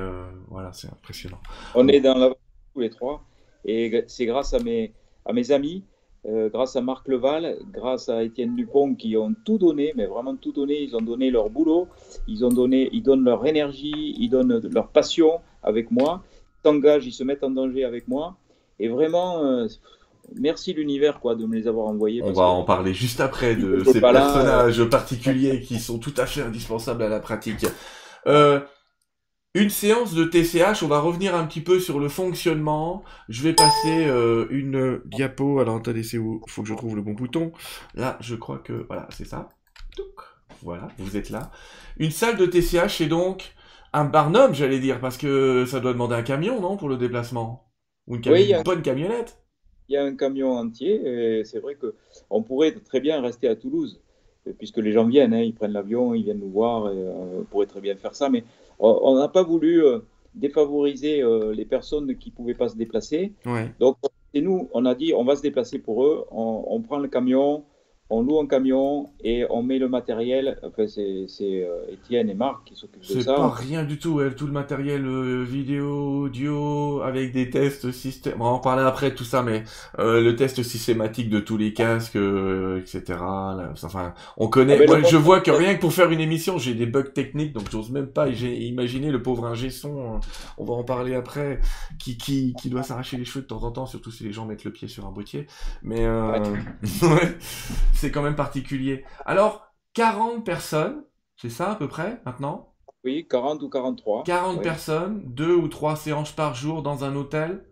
voilà, c'est impressionnant. On est dans l'aventure tous les trois et c'est grâce à mes, à mes amis euh, grâce à Marc Leval, grâce à Étienne Dupont qui ont tout donné, mais vraiment tout donné. Ils ont donné leur boulot, ils ont donné, ils donnent leur énergie, ils donnent leur passion avec moi, ils s'engagent, ils se mettent en danger avec moi. Et vraiment, euh, merci l'univers quoi de me les avoir envoyés. On va en parler juste après de ces personnages particuliers qui sont tout à fait indispensables à la pratique. Euh, une séance de TCH, on va revenir un petit peu sur le fonctionnement. Je vais passer euh, une diapo. Alors attendez, c'est où? Il faut que je trouve le bon bouton. Là, je crois que... Voilà, c'est ça. Voilà, vous êtes là. Une salle de TCH, c'est donc un barnum, j'allais dire, parce que ça doit demander un camion, non, pour le déplacement? Ou une, bonne camionnette? Il y a un camion entier, et c'est vrai que on pourrait très bien rester à Toulouse, puisque les gens viennent, hein, ils prennent l'avion, ils viennent nous voir, et, euh, on pourrait très bien faire ça, mais on n'a pas voulu euh, défavoriser euh, les personnes qui ne pouvaient pas se déplacer. Donc, c'est nous, on a dit, on va se déplacer pour eux, on prend le camion, on loue un camion et on met le matériel. Enfin, c'est euh, Étienne et Marc qui s'occupent de ça. C'est pas rien du tout, elle, tout le matériel euh, vidéo, audio, avec des tests systématiques. on va en parler après tout ça, mais euh, le test systématique de tous les casques, etc. enfin, on connaît. Ah, moi, je vois que rien que pour faire une émission, j'ai des bugs techniques, donc j'ose même pas imaginer le pauvre ingé son. on va en parler après, qui qui qui doit s'arracher les cheveux de temps en temps, surtout si les gens mettent le pied sur un boîtier. Mais ouais. c'est quand même particulier. Alors, 40 personnes, c'est ça à peu près maintenant? Oui, 40 ou 43. 40 personnes, deux ou trois séances par jour dans un hôtel?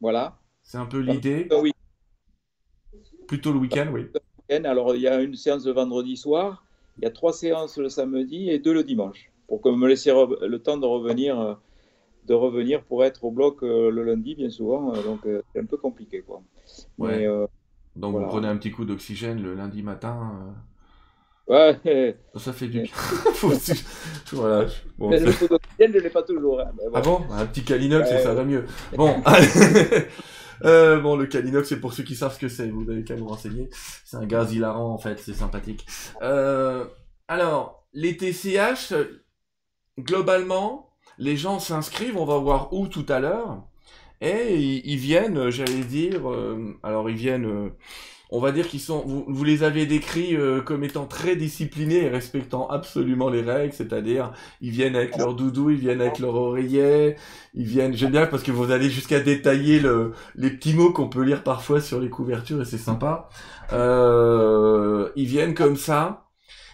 Voilà. C'est un peu l'idée euh, Oui. Plutôt le week-end, oui. Alors, il y a une séance le vendredi soir, il y a trois séances le samedi et deux le dimanche, pour que me laisser le temps de revenir, euh, de revenir pour être au bloc euh, le lundi, bien souvent. Donc, c'est un peu compliqué, quoi. Ouais. Donc vous prenez un petit coup d'oxygène le lundi matin. Euh. Ouais. Ça fait du bien. voilà. Bon, mais le coup d'oxygène, je l'ai pas toujours. Hein, ah bon? Un petit Calinox, ça va mieux. Bon. Euh, bon, le Calinox, c'est pour ceux qui savent ce que c'est. Vous n'avez qu'à nous renseigner. C'est un gaz hilarant, en fait. C'est sympathique. Euh, alors, les TCH, globalement, les gens s'inscrivent. On va voir où tout à l'heure. Et ils, viennent, euh, j'allais dire, euh, alors ils viennent, euh, on va dire qu'ils sont, vous, vous, les avez décrits comme étant très disciplinés et respectant absolument les règles, c'est-à-dire ils viennent avec leur doudou, ils viennent avec leur oreiller, ils viennent, j'aime bien parce que vous allez jusqu'à détailler le, les petits mots qu'on peut lire parfois sur les couvertures et c'est sympa. ils viennent comme ça,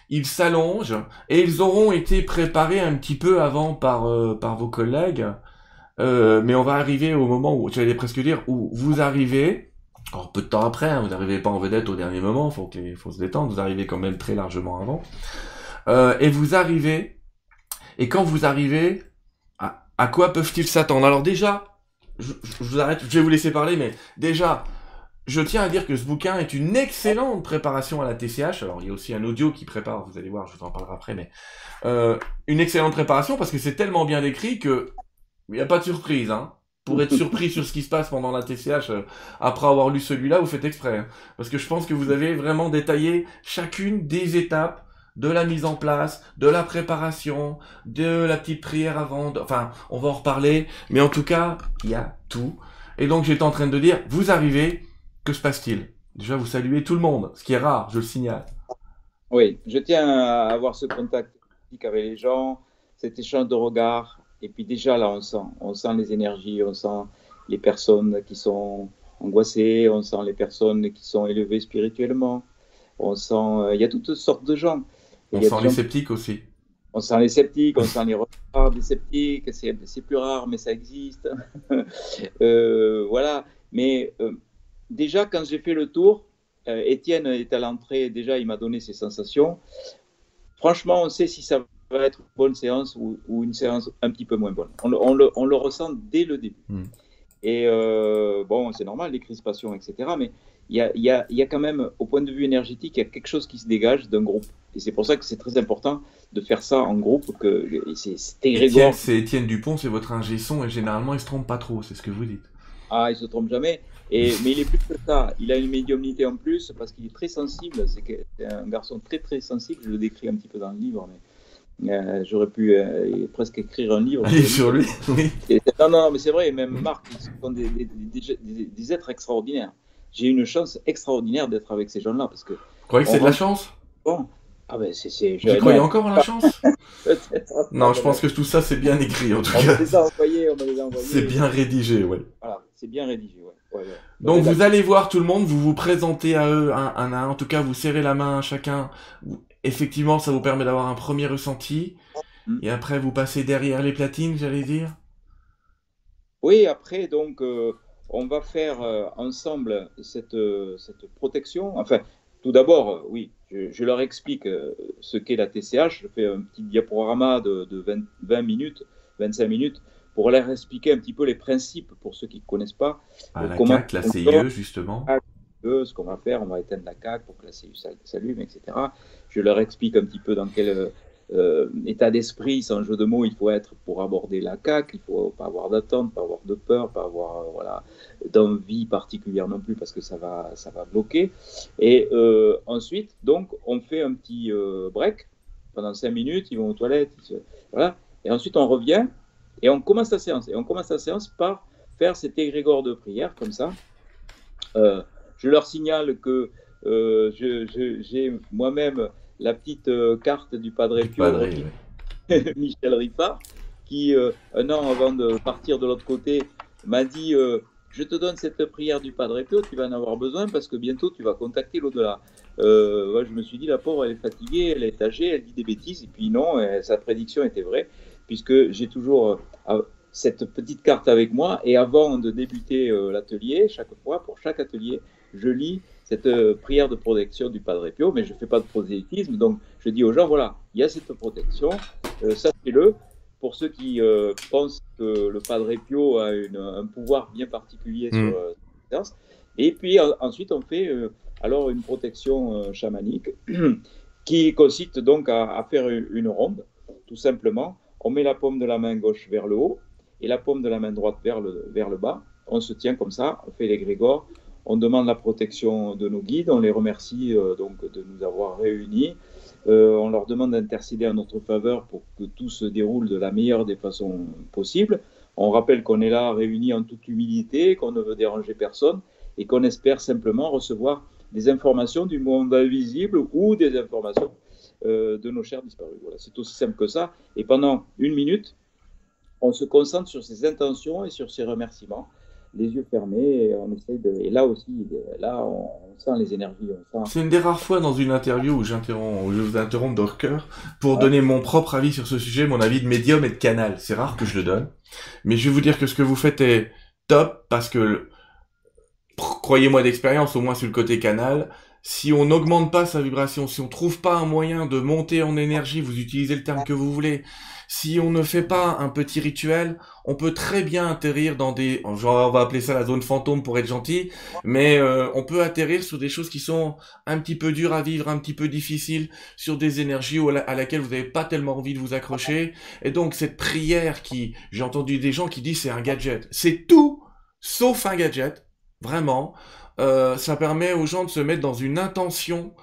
ils s'allongent et ils auront été préparés un petit peu avant par, par vos collègues. Euh, mais on va arriver au moment où, j'allais presque dire, où vous arrivez, alors peu de temps après, hein, vous n'arrivez pas en vedette au dernier moment, faut qu'il faut se détendre, vous arrivez quand même très largement avant, euh, et vous arrivez, et quand vous arrivez, à, quoi peuvent-ils s'attendre? Alors déjà, je, vous arrête, je vais vous laisser parler, mais déjà, je tiens à dire que ce bouquin est une excellente préparation à la TCH. Alors il y a aussi un audio qui prépare, vous allez voir, je vous en parlerai après, mais euh, une excellente préparation parce que c'est tellement bien décrit que il n'y a pas de surprise, hein. Pour être surpris sur ce qui se passe pendant la TCH, euh, après avoir lu celui-là, vous faites exprès. Hein. Parce que je pense que vous avez vraiment détaillé chacune des étapes de la mise en place, de la préparation, de la petite prière avant. Enfin, on va en reparler. Mais en tout cas, il y a tout. Et donc, j'étais en train de dire, vous arrivez, que se passe-t-il? Déjà, vous saluez tout le monde, ce qui est rare, je le signale. Oui, je tiens à avoir ce contact avec les gens, cet échange de regards, et puis déjà là, on sent, on sent les énergies, on sent les personnes qui sont angoissées, on sent les personnes qui sont élevées spirituellement, on sent, euh, il y a toutes sortes de gens. On sent les sceptiques aussi. on sent les sceptiques, on sent les retards des sceptiques, c'est plus rare, mais ça existe. euh, voilà. Mais euh, déjà, quand j'ai fait le tour, Étienne est à l'entrée, déjà, il m'a donné ses sensations. Franchement, on sait si ça va être une bonne séance ou, ou une séance un petit peu moins bonne. On, on, le, on le, ressent dès le début. Mm. Et euh, bon, c'est normal, les crispations, etc. Mais il y a, y, a, y a, quand même, au point de vue énergétique, il y a quelque chose qui se dégage d'un groupe. Et c'est pour ça que c'est très important de faire ça en groupe. Que c'est Étienne Dupont, c'est votre ingé son, et généralement, il se trompe pas trop, c'est ce que vous dites. Ah, il se trompe jamais. Et, mais il est plus que ça. Il a une médiumnité en plus parce qu'il est très sensible. C'est un garçon très très sensible. Je le décris un petit peu dans le livre, mais euh, j'aurais pu euh, presque écrire un livre. Allez, sur lui. Oui. non, non, mais c'est vrai. Même Marc, ils sont des, des, des, des êtres extraordinaires. J'ai une chance extraordinaire d'être avec ces gens-là parce que. Vous croyez que c'est de la chance? Bon. Ah ben c'est. Vous croyez encore en la chance? Non, je pense que tout ça c'est bien écrit en tout on cas. Les a envoyés, on les a envoyés. C'est bien rédigé, ouais. Voilà, c'est bien rédigé, ouais. Donc vous allez voir tout le monde, vous vous présentez à eux un, un à un, en tout cas vous serrez la main à chacun. Effectivement, ça vous permet d'avoir un premier ressenti. Mm. Et après vous passez derrière les platines, j'allais dire. Oui, après donc. Euh on va faire euh, ensemble cette, euh, cette protection. Enfin, tout d'abord, oui, je, leur explique ce qu'est la TCH. Je fais un petit diaporama de, 20, minutes, 25 minutes, pour leur expliquer un petit peu les principes pour ceux qui ne connaissent pas. Ah, la CAC, la CIE, justement. Ce qu'on va faire, on va éteindre la CAC pour que la CIE s'allume, etc. Je leur explique un petit peu dans quel euh, état d'esprit, sans jeu de mots, il faut être pour aborder la CAC, il faut pas avoir d'attente, pas avoir de peur, pas avoir euh, voilà, d'envie particulière non plus parce que ça va, ça va bloquer. Et euh, ensuite, donc, on fait un petit break pendant cinq minutes, ils vont aux toilettes, voilà, et ensuite on revient et on commence la séance. Et on commence la séance par faire cet égrégore de prière comme ça. je leur signale que j'ai moi-même la petite euh, carte du Padre Pio, Michel Riffard, qui, euh, un an avant de partir de l'autre côté, m'a dit euh, Je te donne cette prière du Padre Pio, tu vas en avoir besoin parce que bientôt tu vas contacter l'au-delà. Ouais, je me suis dit La pauvre, elle est fatiguée, elle est âgée, elle dit des bêtises. Et puis non, sa prédiction était vraie, puisque j'ai toujours cette petite carte avec moi. Et avant de débuter l'atelier, chaque fois, pour chaque atelier, je lis cette euh, prière de protection du Padre Pio, mais je ne fais pas de prosélytisme, donc je dis aux gens, voilà, il y a cette protection, euh, sachez-le. Pour ceux qui euh, pensent que le Padre Pio a une, un pouvoir bien particulier sur mm. euh, cette séance. Et puis ensuite, on fait alors une protection chamanique qui consiste donc à, à, faire une ronde, tout simplement. On met la paume de la main gauche vers le haut et la paume de la main droite vers le, bas. On se tient comme ça, on fait les grégores, on demande la protection de nos guides, on les remercie euh, donc de nous avoir réunis. Euh, on leur demande d'intercéder en notre faveur pour que tout se déroule de la meilleure des façons possibles. On rappelle qu'on est là réunis en toute humilité, qu'on ne veut déranger personne et qu'on espère simplement recevoir des informations du monde invisible ou des informations euh, de nos chers disparus. Voilà, c'est aussi simple que ça. Et pendant une minute, on se concentre sur ses intentions et sur ses remerciements les yeux fermés et on essaye de. Et là aussi, là, on, sent les énergies. C'est une des rares fois dans une interview où j'interromps, où je vous interromps cœur pour donner mon propre avis sur ce sujet, mon avis de médium et de canal. C'est rare que je le donne, mais je vais vous dire que ce que vous faites est top parce que croyez-moi d'expérience, au moins sur le côté canal, si on n'augmente pas sa vibration, si on trouve pas un moyen de monter en énergie, vous utilisez le terme que vous voulez, si on ne fait pas un petit rituel, on peut très bien atterrir dans des, genre on va appeler ça la zone fantôme pour être gentil, mais euh, on peut atterrir sur des choses qui sont un petit peu dures à vivre, un petit peu difficiles, sur des énergies à laquelle vous n'avez pas tellement envie de vous accrocher. Et donc cette prière qui, j'ai entendu des gens qui disent c'est un gadget, c'est tout sauf un gadget, vraiment. Euh, ça permet aux gens de se mettre dans une intention,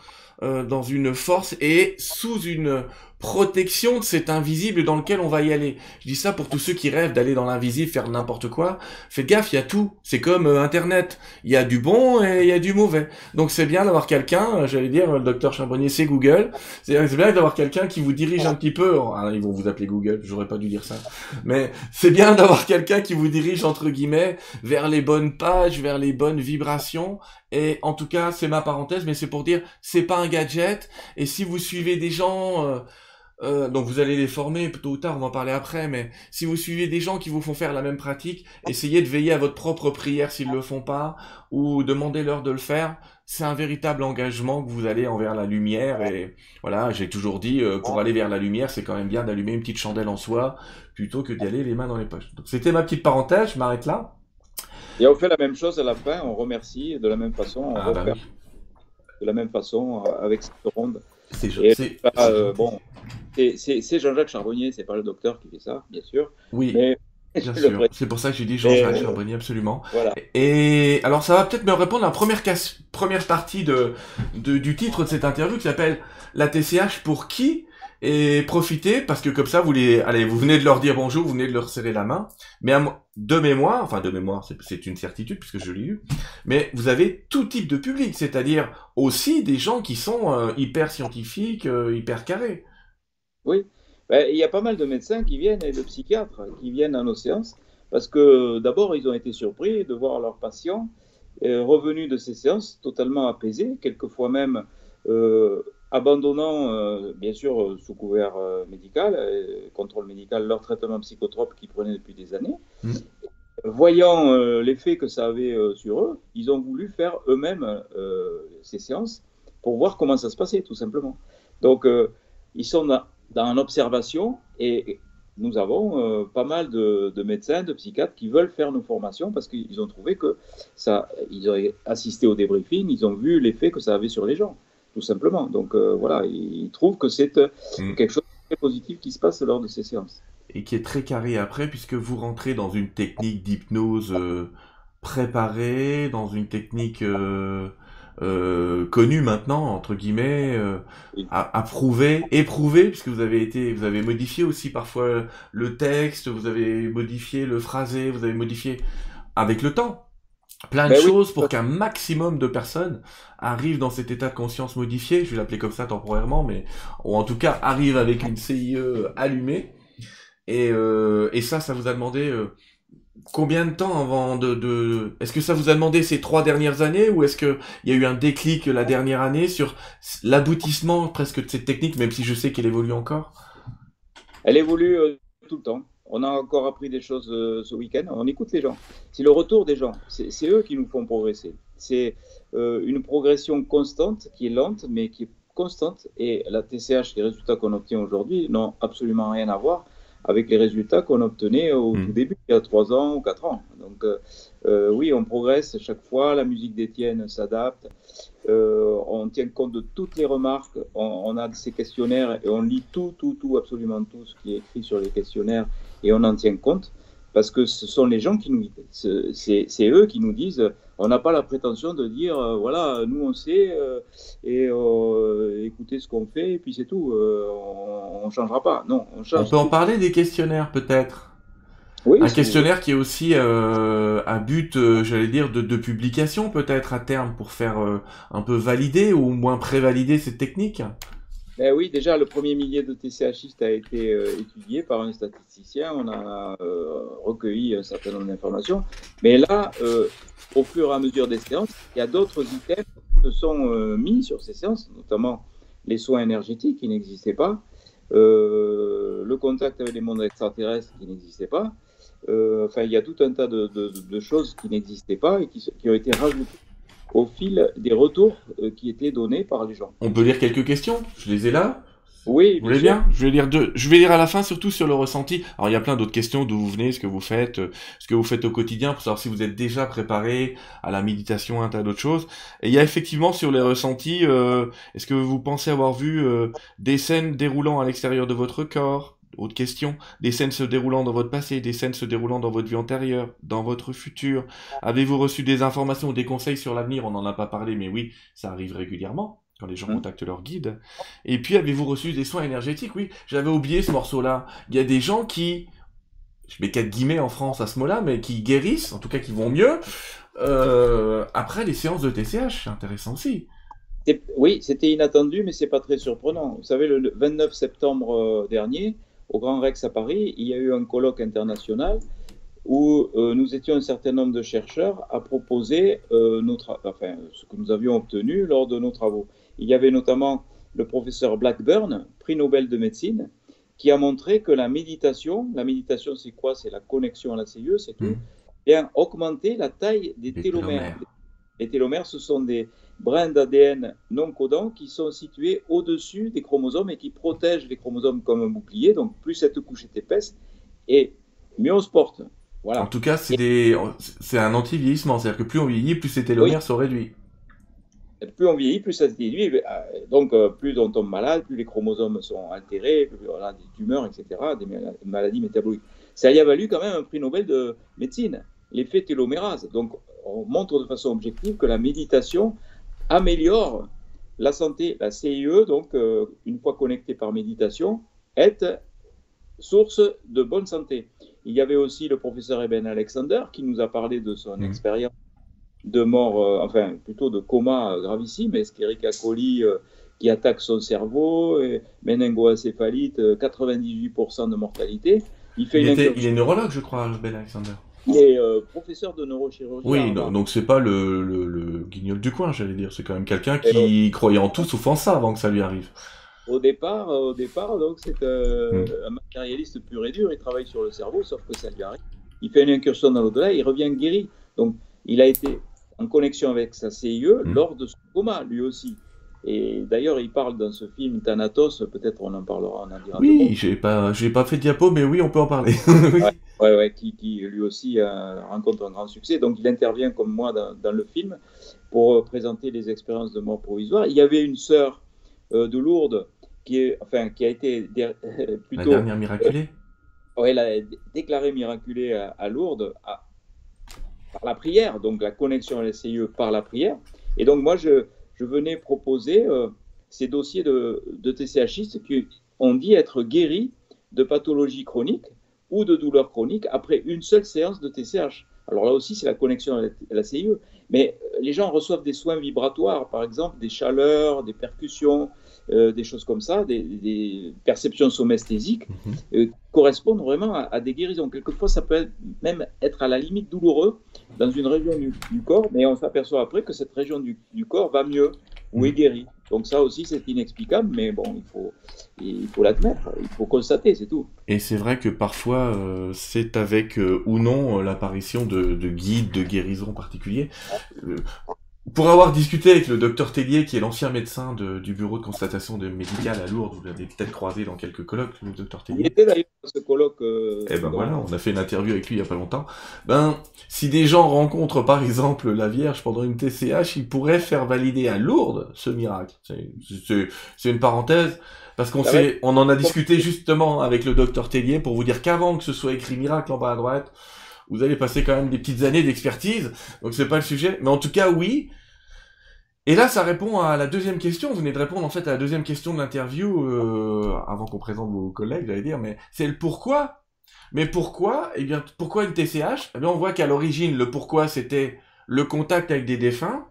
euh, dans une force et sous une protection de cet invisible dans lequel on va y aller. Je dis ça pour tous ceux qui rêvent d'aller dans l'invisible, faire n'importe quoi. Faites gaffe, il y a tout. C'est comme euh, Internet. Il y a du bon et il y a du mauvais. Donc c'est bien d'avoir quelqu'un, euh, j'allais dire, le docteur Charbonnier, c'est Google. C'est bien d'avoir quelqu'un qui vous dirige un petit peu. Ah, ils vont vous appeler Google, j'aurais pas dû dire ça. Mais c'est bien d'avoir quelqu'un qui vous dirige, entre guillemets, vers les bonnes pages, vers les bonnes vibrations. Et en tout cas, c'est ma parenthèse, mais c'est pour dire, c'est pas un gadget. Et si vous suivez des gens... Euh, euh, donc vous allez les former tôt ou tard, on va en parler après, mais si vous suivez des gens qui vous font faire la même pratique, essayez de veiller à votre propre prière s'ils le font pas, ou demandez-leur de le faire. C'est un véritable engagement que vous allez envers la lumière et voilà, j'ai toujours dit euh, pour aller vers la lumière, c'est quand même bien d'allumer une petite chandelle en soi plutôt que d'y aller les mains dans les poches. Donc c'était ma petite parenthèse, je m'arrête là. Et on fait la même chose à la fin, on remercie de la même façon, on Ah, bah oui. de la même façon euh, avec cette ronde. C'est Et c'est- bah, euh, bon, c'est- Jean-Jacques Charbonnier, c'est pas le docteur qui fait ça, bien sûr. Oui, Mais bien sûr. C'est pour ça que j'ai dit Jean-Jacques Et- Charbonnier, absolument. voilà. Et alors ça va peut-être me répondre à la première, casse- première partie de, de- du titre de cette interview qui s'appelle La TCH pour qui Et profitez parce que comme ça vous les allez vous venez de leur dire bonjour, vous venez de leur serrer la main. Mais à de mémoire, enfin de mémoire, c'est- une certitude puisque je l'ai eu. Mais vous avez tout type de public, c'est-à-dire aussi des gens qui sont euh, hyper scientifiques, euh, hyper carrés. Oui, Ben, il y a pas mal de médecins qui viennent et de psychiatres qui viennent à nos séances parce que d'abord ils ont été surpris de voir leurs patients euh, revenus de ces séances totalement apaisés, quelquefois même euh, abandonnant, euh, bien sûr sous couvert euh, médical, contrôle médical, leur traitement psychotrope qu'ils prenaient depuis des années. Mhm. Voyant l'effet que ça avait sur eux, ils ont voulu faire eux-mêmes ces séances pour voir comment ça se passait, tout simplement. Donc, ils sont dans, l'observation et nous avons euh, pas mal de, de médecins, de psychiatres qui veulent faire nos formations parce qu'ils ont trouvé que ça, ils ont assisté au débriefing, ils ont vu l'effet que ça avait sur les gens, tout simplement. Donc euh, voilà, ils trouvent que c'est euh, Mm. quelque chose de très positif qui se passe lors de ces séances. et qui est très carré après puisque vous rentrez dans une technique d'hypnose préparée, dans une technique euh, connue maintenant entre guillemets, euh, à- éprouvée puisque vous avez été, vous avez modifié aussi parfois le texte, vous avez modifié le phrasé, vous avez modifié avec le temps plein de Ben oui. choses pour qu'un maximum de personnes arrivent dans cet état de conscience modifié, je vais l'appeler comme ça temporairement, mais ou en tout cas arrivent avec une CIE allumée. Et, euh, et ça, ça vous a demandé euh, combien de temps avant de... de... Est-ce que ça vous a demandé ces trois dernières années ou est-ce qu'il y a eu un déclic la dernière année sur l'aboutissement presque de cette technique, même si je sais qu'elle évolue encore? Elle évolue euh, tout le temps. On a encore appris des choses euh, ce week-end. On écoute les gens. C'est le retour des gens. C'est eux qui nous font progresser. C'est euh, une progression constante qui est lente, mais qui est constante. Et la TCH, les résultats qu'on obtient aujourd'hui, n'ont absolument rien à voir avec les résultats qu'on obtenait au Mm. tout début, il y a trois ans ou quatre ans. Donc, euh, euh, oui, on progresse chaque fois. La musique d'Étienne s'adapte. Euh, on tient compte de toutes les remarques. On, on a ces questionnaires et on lit tout, tout, tout, absolument tout ce qui est écrit sur les questionnaires et on en tient compte parce que ce sont les gens qui nous guident. C'est eux qui nous disent. On n'a pas la prétention de dire euh, voilà, nous on sait euh, et euh, écoutez ce qu'on fait et puis c'est tout. On, on changera pas. Non, on peut en parler des questionnaires peut-être? Oui, Un questionnaire qui est aussi à but, j'allais dire, de, de publication peut-être à terme pour faire un peu valider ou au moins prévalider cette technique? Ben oui, déjà, le premier millier de TCHistes a été euh, étudié par un statisticien. On a euh, recueilli un certain nombre d'informations. Mais là, euh, au fur et à mesure des séances, il y a d'autres items qui se sont euh, mis sur ces séances, notamment les soins énergétiques qui n'existaient pas, euh, le contact avec les mondes extraterrestres qui n'existait pas. Euh, enfin, il y a tout un tas de, choses qui n'existaient pas et qui ont été rajoutées au fil des retours euh, qui étaient donnés par les gens. On peut lire quelques questions? Je les ai là Oui, Vous voulez bien? Je vais lire deux. Je vais lire à la fin surtout sur le ressenti. Alors il y a plein d'autres questions d'où vous venez, ce que vous faites, euh, ce que vous faites au quotidien pour savoir si vous êtes déjà préparé à la méditation, un tas d'autres choses. Et il y a effectivement sur les ressentis, euh, est-ce que vous pensez avoir vu euh, des scènes déroulant à l'extérieur de votre corps? Autre question. Des scènes se déroulant dans votre passé, des scènes se déroulant dans votre vie antérieure, dans votre futur. Avez-vous reçu des informations ou des conseils sur l'avenir? On n'en a pas parlé, mais oui, ça arrive régulièrement quand les gens Mm. contactent leur guide. Et puis, avez-vous reçu des soins énergétiques? Oui, j'avais oublié ce morceau-là. Il y a des gens qui, je mets quatre guillemets en France à ce mot-là, mais qui guérissent, en tout cas qui vont mieux, euh, après les séances de TCH. C'est intéressant aussi. Oui, c'était inattendu, mais c'est pas très surprenant. Vous savez, le 29 septembre euh, dernier, au Grand Rex à Paris, il y a eu un colloque international où euh, nous étions un certain nombre de chercheurs à proposer euh, nos tra- enfin, ce que nous avions obtenu lors de nos travaux. Il y avait notamment le professeur Blackburn, prix Nobel de médecine, qui a montré que la méditation, la méditation c'est quoi? C'est la connexion à la CIE, c'est tout, mmh. bien augmenter la taille des télomères. Les télomères, ce sont des brins d'ADN non codants qui sont situés au-dessus des chromosomes et qui protègent les chromosomes comme un bouclier. Donc plus cette couche est épaisse et mieux on se porte. Voilà. En tout cas, c'est un anti-vieillissement, c'est-à-dire que plus on vieillit, plus ces télomères sont réduits plus on vieillit, plus ça se réduit. Euh, donc, euh, plus on tombe malade, plus les chromosomes sont altérés, plus on a des tumeurs, etc., des maladies métaboliques. Ça y a valu quand même un prix Nobel de médecine, l'effet télomérase. Donc, on montre de façon objective que la méditation améliore la santé. La CIE, donc, euh, une fois connectée par méditation, est source de bonne santé. Il y avait aussi le professeur Eben Alexander qui nous a parlé de son mmh. expérience de mort, euh, enfin plutôt de coma gravissime, Escherichia coli euh, qui attaque son cerveau, et méningoencéphalite, 98% euh, de mortalité. Il, fait il, est neurologue, je crois, Ben Alexander. Il est professeur de neurochirurgie. Oui, donc c'est pas le, le, guignol du coin, j'allais dire. C'est quand même quelqu'un qui croyait en tout sauf en ça avant que ça lui arrive. Au départ, au départ donc c'est hmm. un matérialiste pur et dur. Il travaille sur le cerveau, sauf que ça lui arrive. Il fait une incursion dans l'au-delà, il revient guéri. Donc il a été en connexion avec sa CIE mmh. lors de son coma, lui aussi. Et d'ailleurs, il parle dans ce film Thanatos, peut-être on en parlera, on en dira. Oui, j'ai pas, j'ai pas fait de diapo, mais oui, on peut en parler. ouais, ouais, qui, qui, lui aussi euh, rencontre un grand succès. Donc, il intervient comme moi dans, le film pour euh, présenter les expériences de mort provisoire. Il y avait une sœur euh, de Lourdes qui, est, enfin, qui a été plutôt. La dernière miraculée. oui, elle a déclaré miraculée à, à Lourdes. À, par la prière, donc la connexion à la CIE par la prière. Et donc moi, je, je venais proposer euh, ces dossiers de, de TCHistes qui ont dit être guéris de pathologies chroniques ou de douleurs chroniques après une seule séance de TCH. Alors là aussi, c'est la connexion à la CIE. Mais euh, les gens reçoivent des soins vibratoires, par exemple des chaleurs, des percussions, euh, des choses comme ça, des, perceptions somesthésiques, mhm. euh, correspondent vraiment à, des guérisons. Quelquefois, ça peut même être à la limite douloureux dans une région du, corps, mais on s'aperçoit après que cette région du, corps va mieux ou est mhm. guérie. Donc ça aussi, c'est inexplicable, mais bon, il faut, il faut l'admettre, il faut constater, c'est tout. Et c'est vrai que parfois, euh, c'est avec ou non l'apparition de, de, guides de guérison particuliers pour avoir discuté avec le docteur Tellier, qui est l'ancien médecin du bureau de constatation de médicale à Lourdes, vous l'avez peut-être croisé dans quelques colloques, le docteur Tellier. Il était d'ailleurs dans ce colloque. Euh, eh ben voilà, on a fait une interview avec lui il y a pas longtemps. Ben, si des gens rencontrent par exemple la Vierge pendant une TCH, ils pourraient faire valider à Lourdes ce miracle. C'est une parenthèse. Parce qu'on sait, on en a discuté justement avec le docteur Tellier pour vous dire qu'avant que ce soit écrit miracle en bas à droite, vous allez passer quand même des petites années d'expertise, donc c'est pas le sujet. Mais en tout cas, oui. Et là, ça répond à la deuxième question. Vous venez de répondre en fait à la deuxième question de l'interview euh, avant qu'on présente vos collègues, j'allais dire. Mais c'est le pourquoi. Mais pourquoi Eh bien, pourquoi une TCH Eh bien, on voit qu'à l'origine, le pourquoi c'était le contact avec des défunts,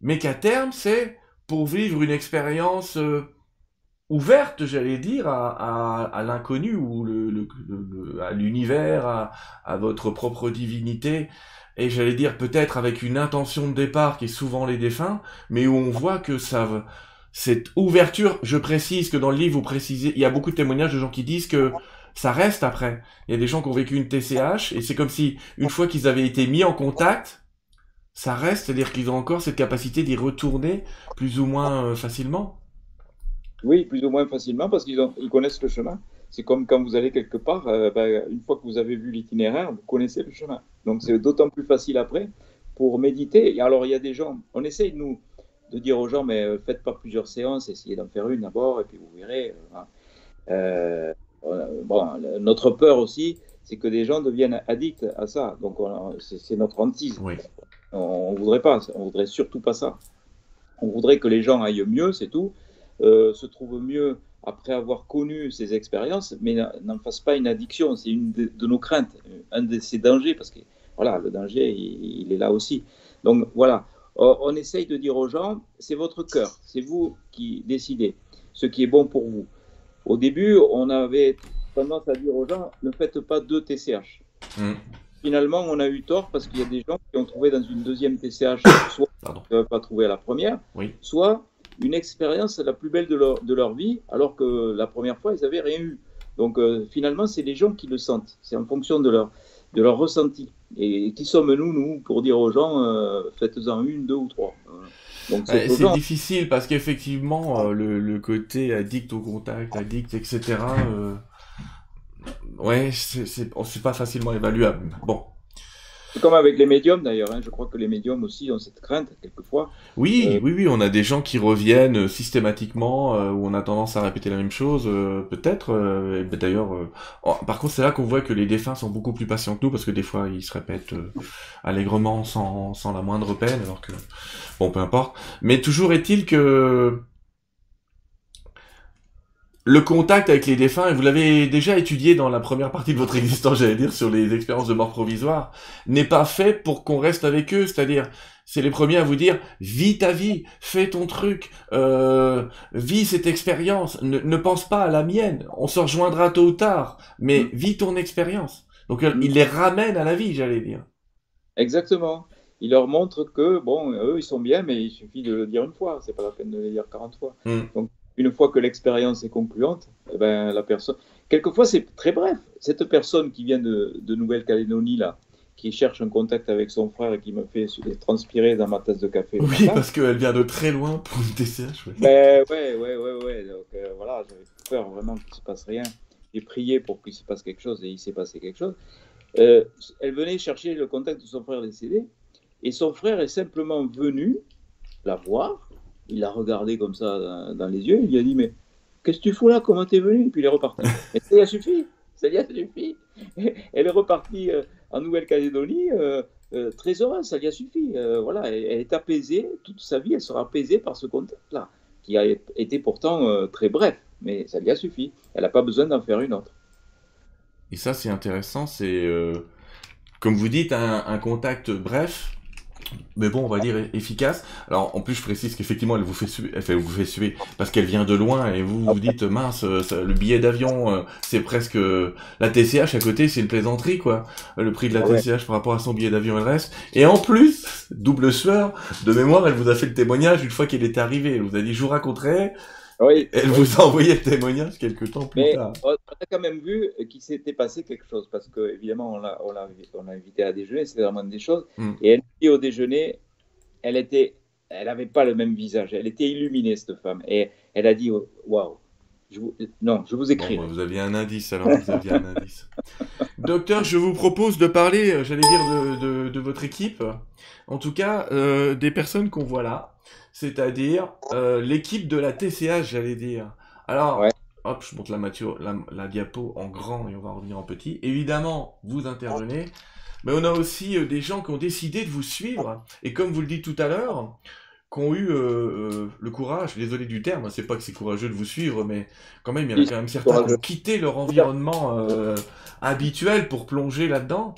mais qu'à terme, c'est pour vivre une expérience euh, ouverte, j'allais dire, à, l'inconnu ou à l'univers, à, votre propre divinité, et j'allais dire peut-être avec une intention de départ qui est souvent les défunts, mais où on voit que ça, cette ouverture, je précise que dans le livre vous précisez, il y a beaucoup de témoignages de gens qui disent que ça reste après. Il y a des gens qui ont vécu une TCH, et c'est comme si une fois qu'ils avaient été mis en contact, ça reste, c'est-à-dire qu'ils ont encore cette capacité d'y retourner plus ou moins euh, facilement. Oui, plus ou moins facilement parce qu'ils ils connaissent le chemin. C'est comme quand vous allez quelque part, euh, ben, une fois que vous avez vu l'itinéraire, vous connaissez le chemin. Donc c'est d'autant plus facile après pour méditer. Et alors il y a des gens, on essaye nous de dire aux gens, mais euh, faites pas plusieurs séances, essayez d'en faire une d'abord et puis vous verrez. Euh, bon, notre peur aussi, c'est que des gens deviennent addicts à ça. Donc c'est notre hantise. On, ne voudrait pas, on voudrait surtout pas ça. On voudrait que les gens aillent mieux, c'est tout. Euh, se trouve mieux après avoir connu ces expériences, mais n'en fasse pas une addiction. C'est une de, nos craintes, un de ces dangers, parce que voilà, le danger, il, est là aussi. Donc voilà, on, essaye de dire aux gens, c'est votre cœur, c'est vous qui décidez ce qui est bon pour vous. Au début, on avait tendance à dire aux gens, ne faites pas deux TCH. Mmh. Finalement, on a eu tort parce qu'il y a des gens qui ont trouvé dans une deuxième TCH, soit ils ne pas trouvé à la première, soit une expérience la plus belle de leur, de leur vie, alors que la première fois, ils n'avaient rien eu. Donc euh, finalement, c'est les gens qui le sentent. C'est en fonction de leur, de leur ressenti. Et qui sommes-nous, nous, pour dire aux gens, euh, faites-en une, deux ou trois c'est difficile parce qu'effectivement, euh, le, le, côté addict au contact, addict, etc., ouais, c'est pas facilement évaluable. Bon, comme avec les médiums d'ailleurs, hein. je crois que les médiums aussi ont cette crainte quelquefois. Oui, euh, oui, oui, on a des gens qui reviennent systématiquement, euh, où on a tendance à répéter la même chose, euh, peut-être. Ben, d'ailleurs, par contre, c'est là qu'on voit que les défunts sont beaucoup plus patients que nous, parce que des fois, ils se répètent allègrement sans, sans la moindre peine, alors que, bon, peu importe. Mais toujours est-il que le contact avec les défunts, et vous l'avez déjà étudié dans la première partie de votre existence, j'allais dire, sur les expériences de mort provisoire, n'est pas fait pour qu'on reste avec eux. C'est-à-dire, c'est les premiers à vous dire, vis ta vie, fais ton truc, euh, vis cette expérience, ne, pense pas à la mienne, on se rejoindra tôt ou tard, mais mm. vis ton expérience. Donc, mm. il les ramène à la vie, j'allais dire. Exactement. Il leur montre que, bon, eux, ils sont bien, mais il suffit de le dire une fois, c'est pas la peine de le dire 40 fois. Mm. Donc, une fois que l'expérience est concluante, eh ben, la personne. Quelquefois, c'est très bref. Cette personne qui vient de, de Nouvelle-Calédonie, là, qui cherche un contact avec son frère et qui me fait transpirer dans ma tasse de café. Oui, parce qu'elle vient de très loin pour une TCH. Oui, ben, ouais, ouais, ouais, ouais. Donc euh, voilà, j'avais peur vraiment qu'il ne se passe rien. J'ai prié pour qu'il se passe quelque chose et il s'est passé quelque chose. Euh, elle venait chercher le contact de son frère décédé et son frère est simplement venu la voir il l'a regardé comme ça dans, les yeux, il lui a dit Mais qu'est-ce que tu fous là? Comment t'es venu? Et puis il est reparti. Mais ça y a suffi. Ça y a suffi. Elle est repartie euh, en Nouvelle-Calédonie euh, euh, très heureuse, ça lui a suffi. voilà, elle, est apaisée, toute sa vie, elle sera apaisée par ce contact-là, qui a été pourtant très bref, mais ça lui a suffi. Elle n'a pas besoin d'en faire une autre. Et ça, c'est intéressant, c'est, comme vous dites, un contact bref, mais bon, on va dire efficace. Alors, en plus, je précise qu'effectivement, elle vous fait suer, elle vous fait suer parce qu'elle vient de loin et vous vous dites, mince, euh, le billet d'avion, euh, c'est presque la TCH à côté, c'est une plaisanterie, quoi. Le prix de la TCH par rapport à son billet d'avion et le reste. Et en plus, double sueur, de mémoire, elle vous a fait le témoignage une fois qu'elle était arrivée. Elle vous a dit, je vous raconterai. Oui, Elle vous a envoyé le témoignage quelques temps plus Mais tard. On a quand même vu qu'il s'était passé quelque chose parce que évidemment on l'a, on invité à déjeuner, c'était vraiment des choses. Hmm. Et elle dit au déjeuner, elle était, elle n'avait pas le même visage, elle était illuminée cette femme. Et elle a dit waouh. non, je vous écris. Bah, vous aviez un indice alors, vous aviez un indice. Docteur, je vous propose de parler, euh, j'allais dire, de, de, votre équipe. En tout cas, euh, des personnes qu'on voit là c'est-à-dire euh, l'équipe de la TCH, j'allais dire. Alors, hop, je monte la, la, la, diapo en grand et on va revenir en petit. Évidemment, vous intervenez, mais on a aussi euh, des gens qui ont décidé de vous suivre, et comme vous le dites tout à l'heure, qui ont eu euh, le courage, désolé du terme, c'est pas que c'est courageux de vous suivre, mais quand même, il y en a quand même certains qui ont quitté leur environnement habituel pour plonger là-dedans.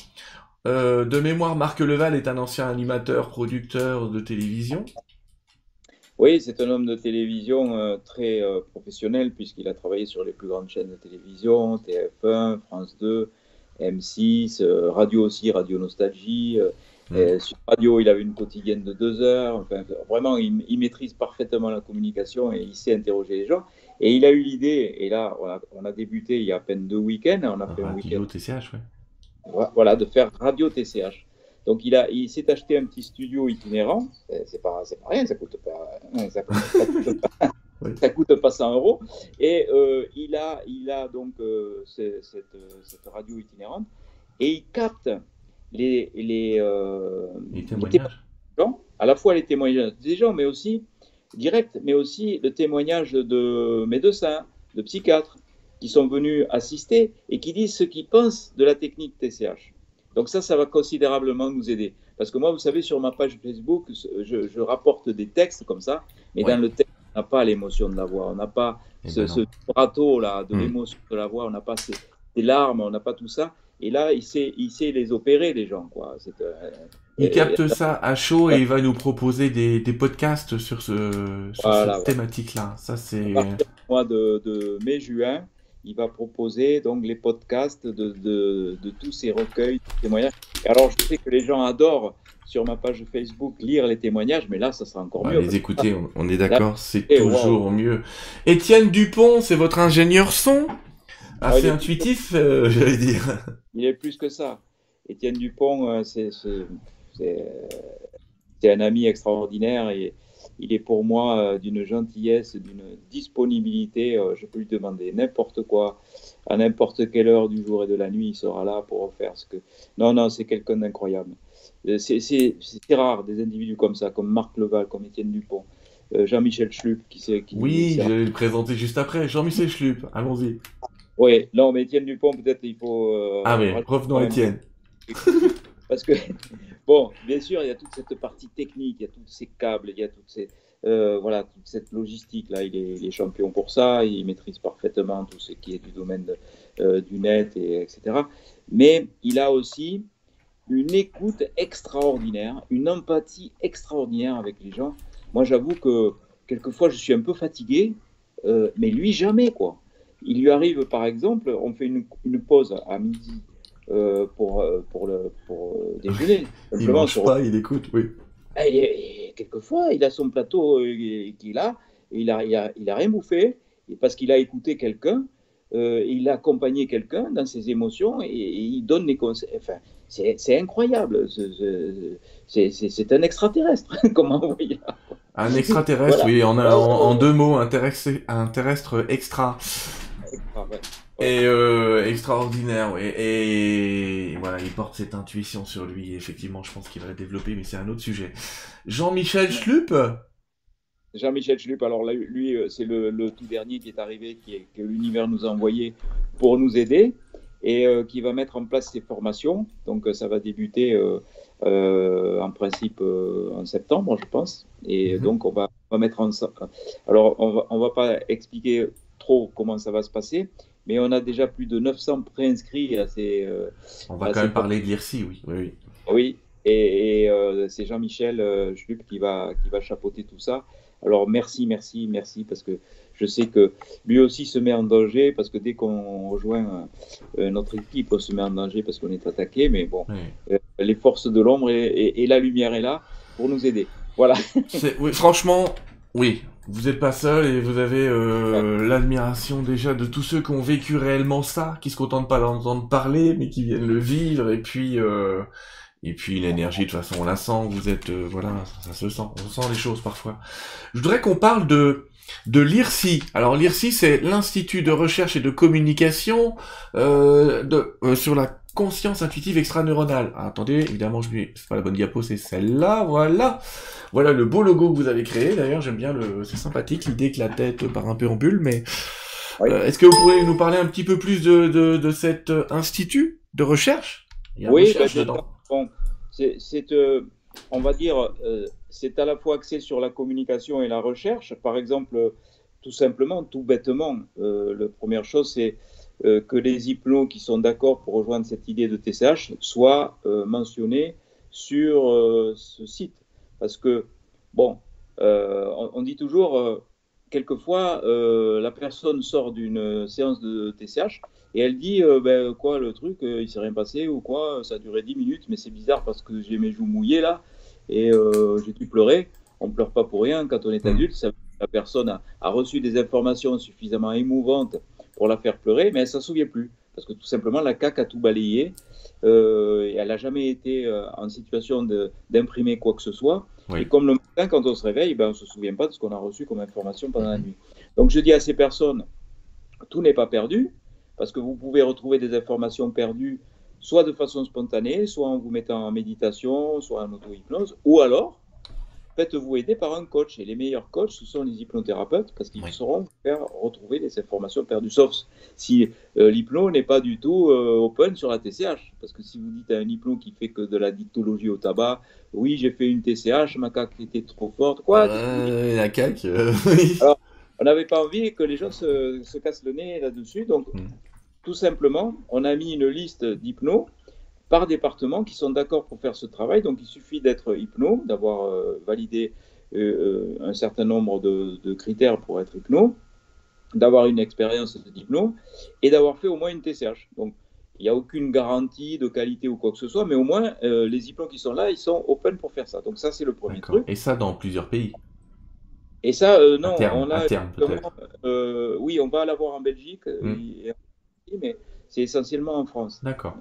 de mémoire, Marc Leval est un ancien animateur, producteur de télévision. Oui, c'est un homme de télévision euh, très euh, professionnel puisqu'il a travaillé sur les plus grandes chaînes de télévision, TF1, France 2, M6, euh, radio aussi, Radio Nostalgie. Mm. sur radio, il avait une quotidienne de deux heures. Enfin, vraiment, il, maîtrise parfaitement la communication et il sait interroger les gens. Et il a eu l'idée, et là, on a, débuté il y a à peine deux week-ends. On a fait un week-end. TCH, Voilà, de faire Radio TCH. Donc il, a, il s'est acheté un petit studio itinérant, c'est pas, pas rien, ça coûte pas, hein, ça coûte, pas, ça coûte pas 100 euros. Et euh, il, a, il a donc euh, cette, cette, radio itinérante et il capte les, les, euh, les témoignages. à la fois les témoignages des gens, mais aussi direct, mais aussi le témoignage de médecins, de psychiatres qui sont venus assister et qui disent ce qu'ils pensent de la technique TCH. Donc ça, ça va considérablement nous aider. Parce que moi, vous savez, sur ma page Facebook, je, rapporte des textes comme ça, mais dans le texte, on n'a pas l'émotion de la voix, on n'a pas eh ce, ben là de hmm. l'émotion de la voix, on n'a pas ces, larmes, on n'a pas tout ça. Et là, il sait, il sait les opérer, les gens. Quoi. Euh, il capte ça à chaud et il va nous proposer des, podcasts sur, ce, cette thématique-là. Ça, c'est. mois de, de mai-juin, il va proposer donc les podcasts de, de, tous ces recueils de témoignages. Alors, je sais que les gens adorent sur ma page Facebook lire les témoignages, mais là, ça sera encore mieux. Les écouter, on, est d'accord, c'est toujours mieux. Étienne Dupont, c'est votre ingénieur son? Ah, Assez intuitif, euh, j'allais dire. Il est plus que ça. Étienne Dupont, euh, c'est un ami extraordinaire et il est pour moi euh, d'une gentillesse, d'une disponibilité. je peux lui demander n'importe quoi, à n'importe quelle heure du jour et de la nuit, il sera là pour faire ce que. Non, non, c'est quelqu'un d'incroyable. C'est rare des individus comme ça, comme Marc Leval, comme Étienne Dupont. Jean-Michel Schlup, qui c'est. Oui, je vais le présenter juste après. Jean-Michel Schlup, allons-y. Oui, non, mais Étienne Dupont, peut-être il faut. Euh, ah, mais revenons à Étienne. Parce que, bon, bien sûr, il y a toute cette partie technique, il y a tous ces câbles, il y a. Euh, toute cette logistique-là, il est, champion pour ça, il maîtrise parfaitement tout ce qui est du domaine euh, du net, et, etc. Mais il a aussi une écoute extraordinaire, une empathie extraordinaire avec les gens. Moi, j'avoue que quelquefois, je suis un peu fatigué, mais lui, jamais, quoi. Il lui arrive, par exemple, on fait une, pause à midi euh, pour, euh, pour, le, pour euh, déjeuner. il mange pas, il écoute, oui. Ah, et, quelquefois, il a son plateau qu'il a, il a, il a, il a rien bouffé, parce qu'il a écouté quelqu'un, il a accompagné quelqu'un dans ses émotions, et, il donne des conseils. Enfin, c'est incroyable. C'est un extraterrestre, comment vous voyez Un extraterrestre, oui, en, en, deux mots, un terrestre, un terrestre extra. Et euh, extraordinaire, oui. Et, voilà, il porte cette intuition sur lui. effectivement, je pense qu'il va la développer, mais c'est un autre sujet. Jean-Michel Schlup Jean-Michel Schlup, alors lui, euh, c'est le, tout dernier qui est arrivé, qui est, que l'univers nous a envoyé pour nous aider et euh, qui va mettre en place ses formations. Donc ça va débuter en principe en septembre, je pense. Et mhm. donc on va, mettre en... Alors on va, on va pas expliquer trop comment ça va se passer, mais on a déjà plus de 900 préinscrits à ces. Euh, on va quand même parler de l'IRSI, oui. Oui, oui. et, euh, c'est Jean-Michel euh, qui va, qui va chapeauter tout ça. Alors merci, merci, merci, parce que je sais que lui aussi se met en danger, parce que dès qu'on rejoint notre équipe, on se met en danger parce qu'on est attaqué, mais bon, les forces de l'ombre et, la lumière est là pour nous aider. Voilà. Oui, franchement, oui, vous n'êtes pas seul et vous avez euh, l'admiration déjà de tous ceux qui ont vécu réellement ça, qui se contentent pas d'entendre parler, mais qui viennent le vivre. Et puis, euh, et puis l'énergie, de toute façon, on la sent. Vous êtes, euh, voilà, ça, se sent. On sent les choses parfois. Je voudrais qu'on parle de de l'IRSI. Alors l'IRSI, c'est l'Institut de recherche et de communication de, sur la conscience intuitive extraneuronale. Ah, attendez, évidemment, je c'est pas la bonne diapo, c'est celle-là, voilà. Voilà le beau logo que vous avez créé. D'ailleurs, j'aime bien le, c'est sympathique l'idée que la tête part un peu en bulle, mais euh, est-ce que vous pourriez nous parler un petit peu plus de, de, cet euh, institut de recherche? Oui, bon, c'est, euh, on va dire, c'est à la fois axé sur la communication et la recherche. Par exemple, tout simplement, tout bêtement, la première chose, c'est euh, que les hypnos qui sont d'accord pour rejoindre cette idée de TCH soient euh, mentionnés sur euh, ce site. Parce que, bon, on, dit toujours, quelquefois, la personne sort d'une séance de TCH et elle dit, ben, quoi, le truc, il s'est rien passé ou quoi, ça a duré 10 minutes, mais c'est bizarre parce que j'ai mes joues mouillées là et j'ai dû pleurer. On ne pleure pas pour rien quand on est mmh. adulte. la personne a, reçu des informations suffisamment émouvantes pour la faire pleurer, mais elle s'en souvient plus. Parce que tout simplement, la CAC a tout balayé. Euh, et elle n'a jamais été euh, en situation d'imprimer quoi que ce soit. Et comme le matin, quand on se réveille, ben, on ne se souvient pas de ce qu'on a reçu comme information pendant la nuit. Donc je dis à ces personnes, tout n'est pas perdu, parce que vous pouvez retrouver des informations perdues soit de façon spontanée, soit en vous mettant en méditation, soit en auto-hypnose, ou alors faites-vous aider par un coach. Et les meilleurs coachs, ce sont les hypnothérapeutes, parce qu'ils sauront vous faire retrouver les informations perdues. Sauf si euh, l'hypno n'est pas du tout euh, open sur la TCH. Parce que si vous dites à un hypno qui fait que de la dictologie au tabac, oui, j'ai fait une TCH, ma caque était trop forte. Quoi euh, La caque, Alors, on n'avait pas envie que les gens se, cassent le nez là-dessus. Donc, hmm. tout simplement, on a mis une liste d'hypnos par département qui sont d'accord pour faire ce travail. Donc il suffit d'être hypno, d'avoir euh, validé euh, euh, un certain nombre de, critères pour être hypno, d'avoir une expérience d'hypno et d'avoir fait au moins une TCH. Donc il n'y a aucune garantie de qualité ou quoi que ce soit, mais au moins, euh, les diplômes qui sont là, ils sont open pour faire ça. Donc ça, c'est le premier truc. Et ça dans plusieurs pays? Et ça, non, on a... terme, oui, on va l'avoir en Belgique, hmm. mais c'est essentiellement en France. D'accord.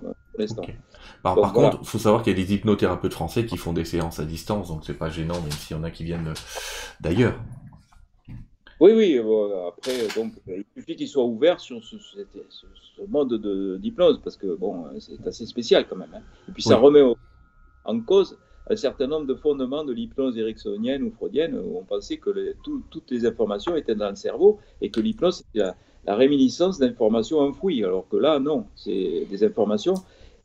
Par contre, il faut savoir qu'il y a des hypnothérapeutes français qui font des séances à distance, donc c'est pas gênant, même s'il y en a qui viennent d'ailleurs. Oui, oui, euh, après, donc, il suffit qu'il soit ouvert sur ce, mode de d'hypnose, parce que bon, c'est assez spécial quand même. Hein. Et puis ça remet en cause un certain nombre de fondements de l'hypnose ericksonienne ou freudienne, où on pensait que toutes les informations étaient dans le cerveau et que l'hypnose c'était la réminiscence d'informations enfouies, alors que là, non, c'est des informations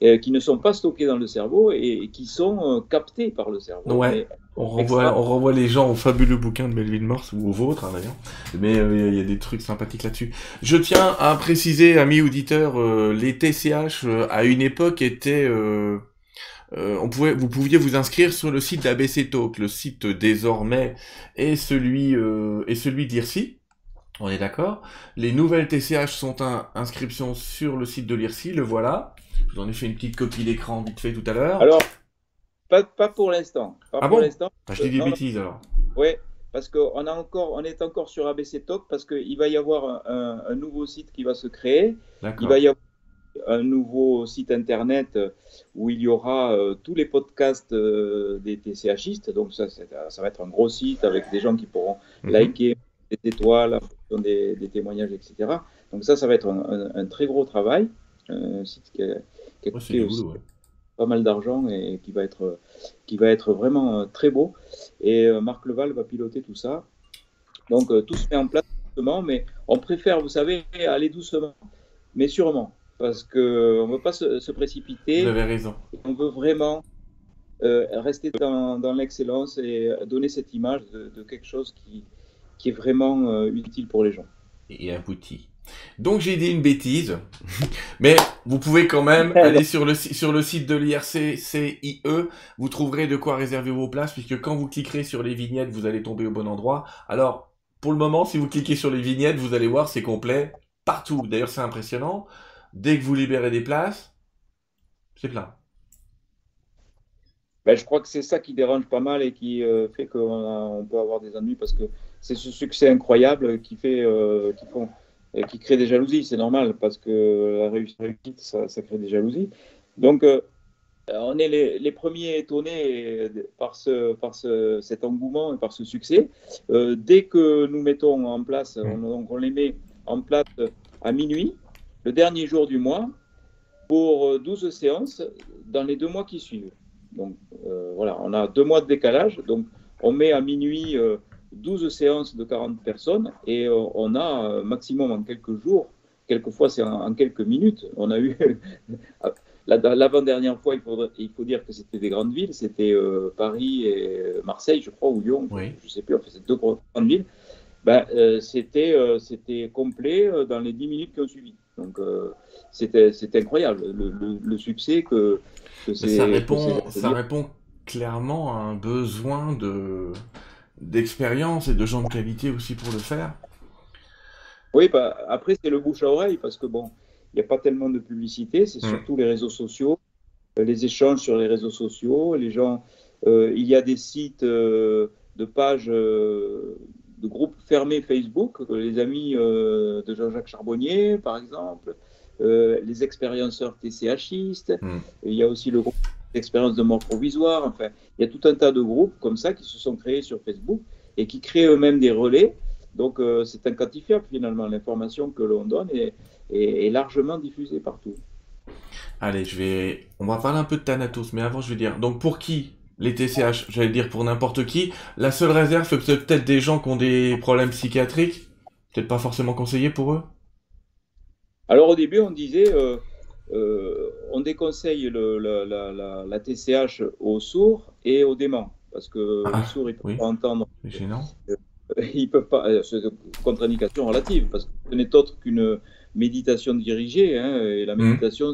euh, qui ne sont pas stockées dans le cerveau et, qui sont euh, captées par le cerveau. Ouais. on, renvoie, on renvoie les gens au fabuleux bouquin de Melvin Morse ou au vôtre hein, d'ailleurs, mais euh, il y a des trucs sympathiques là-dessus. Je tiens à préciser, amis auditeurs, les TCH à une époque étaient on pouvait, vous pouviez vous inscrire sur le site d'ABC Talk, le site désormais est celui euh, est celui d'IRSI. On est d'accord. Les nouvelles TCH sont un inscription sur le site de l'IRSI, le voilà. Je vous en ai fait une petite copie d'écran vite fait tout à l'heure. Alors, pas, pas pour l'instant. Ah bon l'instant. Ah, je dis des bêtises alors. Oui, parce qu'on a encore, on est encore sur ABC Talk parce qu'il va y avoir un, nouveau site qui va se créer. Il va y avoir un nouveau site internet où il y aura euh, tous les podcasts euh, des TCHistes. Donc ça, ça va être un gros site avec des gens qui pourront mhm. liker des étoiles, des, des, témoignages, etc. Donc ça, ça va être un, très gros travail, un site qui a, coûté aussi pas mal d'argent et qui va être qui va être vraiment euh, très beau. Et euh, Marc Leval va piloter tout ça. Donc euh, tout se met en place doucement, mais on préfère, vous savez, aller doucement, mais sûrement, parce que on veut pas se, précipiter. Vous avez raison. On veut vraiment rester dans, dans l'excellence et donner cette image de, de quelque chose qui, qui est vraiment euh, utile pour les gens. Et abouti. Donc j'ai dit une bêtise, mais vous pouvez quand même aller sur le, sur le site de l'IRCCIE, vous trouverez de quoi réserver vos places, puisque quand vous cliquerez sur les vignettes, vous allez tomber au bon endroit. Alors, pour le moment, si vous cliquez sur les vignettes, vous allez voir, c'est complet partout. D'ailleurs, c'est impressionnant. Dès que vous libérez des places, c'est plein. Ben, je crois que c'est ça qui dérange pas mal et qui euh, fait qu'on peut avoir des ennuis parce que c'est ce succès incroyable qui fait, euh, qui font, qui crée des jalousies. C'est normal parce que la réussite, ça, ça crée des jalousies. Donc, euh, on est les, premiers étonnés par, ce, par ce, cet engouement et par ce succès. dès que nous mettons en place, on, on les met en place à minuit, le dernier jour du mois, pour 12 séances dans les deux mois qui suivent. Donc euh, voilà, on a deux mois de décalage. Donc on met à minuit 12 euh, séances de 40 personnes et euh, on a maximum en quelques jours, quelquefois c'est en, quelques minutes. On a eu l'avant-dernière fois, il, faudrait, il faut dire que c'était des grandes villes, c'était Paris et Marseille, je crois, ou Lyon, je ne sais plus, enfin, c'est deux grandes villes. Ben, c'était c'était complet dans les 10 minutes qui ont suivi. Donc c'était incroyable le, le, succès que, ça répond, ça répond clairement à un besoin de d'expérience et de gens de qualité aussi pour le faire. Oui, bah, après c'est le bouche à oreille parce que bon, il n'y a pas tellement de publicité, c'est hmm. surtout les réseaux sociaux, euh, les échanges sur les réseaux sociaux, les gens, euh, il y a des sites euh, de pages de groupes fermés Facebook, les amis de Jean-Jacques Charbonnier par exemple, les expérienceurs TCHistes, hmm. il y a aussi le groupe d'expérience de mort provisoire, enfin, il y a tout un tas de groupes comme ça qui se sont créés sur Facebook et qui créent eux-mêmes des relais. Donc euh, c'est un quantifiable finalement, l'information que l'on donne est, est, largement diffusée partout. Allez, je vais, on va parler un peu de Thanatos, mais avant je vais dire, donc pour qui les TCH, j'allais dire pour n'importe qui, la seule réserve, c'est peut-être des gens qui ont des problèmes psychiatriques, peut-être pas forcément conseillé pour eux? Alors au début, on disait, euh, euh, on déconseille la, TCH aux sourds et aux déments, parce que ah, les sourds, ils ne peuvent pas entendre. C'est gênant. Euh, ils peuvent pas. C'est une contre-indication relative, parce que ce n'est autre qu'une méditation dirigée, hein, et la mmh. méditation,